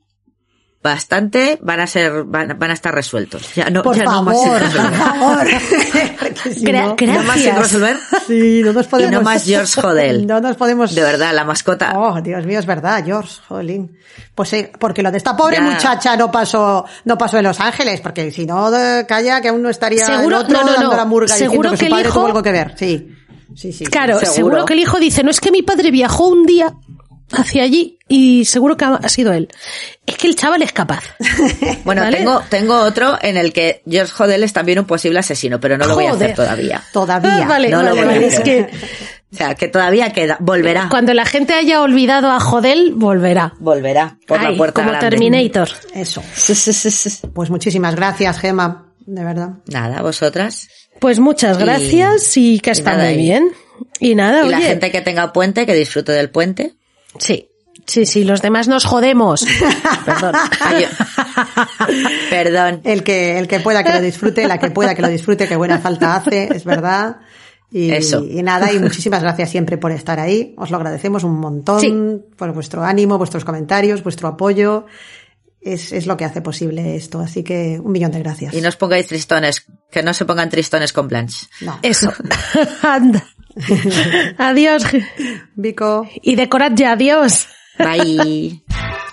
bastante van a ser, van, van a estar resueltos. Ya no, Por ya no más sin favor, por resolver. favor. [laughs] Porque si Gra- no- gra- No más sin Gracias. resolver. Sí, no nos podemos. Y no más George Hodel. [laughs] No nos podemos. De verdad, la mascota. Oh, Dios mío, es verdad, George, jolín. Pues sí, porque lo de esta pobre Ya. muchacha no pasó, no pasó en Los Ángeles, porque si no, calla, que aún no estaría Seguro- el otro no, no, dando no. la murga Seguro diciendo que, que su padre hijo- tuvo algo que ver. Sí, sí, sí. Claro, Seguro. seguro. que el hijo dice, no es que mi padre viajó un día hacia allí y seguro que ha sido él. Es que el chaval es capaz. [laughs] Bueno, ¿Vale? tengo, tengo otro en el que George Hodel es también un posible asesino, pero no lo voy a hacer todavía. Todavía. Ah, vale, No lo voy a es hacer. que O sea, que todavía queda, volverá, cuando la gente haya olvidado a Jodel, volverá. volverá por Ay, la puerta como grande. Terminator. Eso. [laughs] Pues muchísimas gracias, Gema, de verdad. Nada, vosotras. Pues muchas gracias y, que está muy bien. Y nada, Y la gente que tenga puente, que disfrute del puente. Sí, sí, sí, los demás nos jodemos. Perdón. Ay, [laughs] Perdón. El que, el que pueda que lo disfrute, la que pueda que lo disfrute, que buena falta hace, es verdad. Y, Eso. y nada, y muchísimas gracias siempre por estar ahí. Os lo agradecemos un montón Sí. por vuestro ánimo, vuestros comentarios, vuestro apoyo. Es, es lo que hace posible esto. Así que un millón de gracias. Y no os pongáis tristones, que no se pongan tristones con Blanche. No. Eso. [laughs] [laughs] Anda. Adiós. Vico. Y decorad ya, adiós. Bye. [laughs]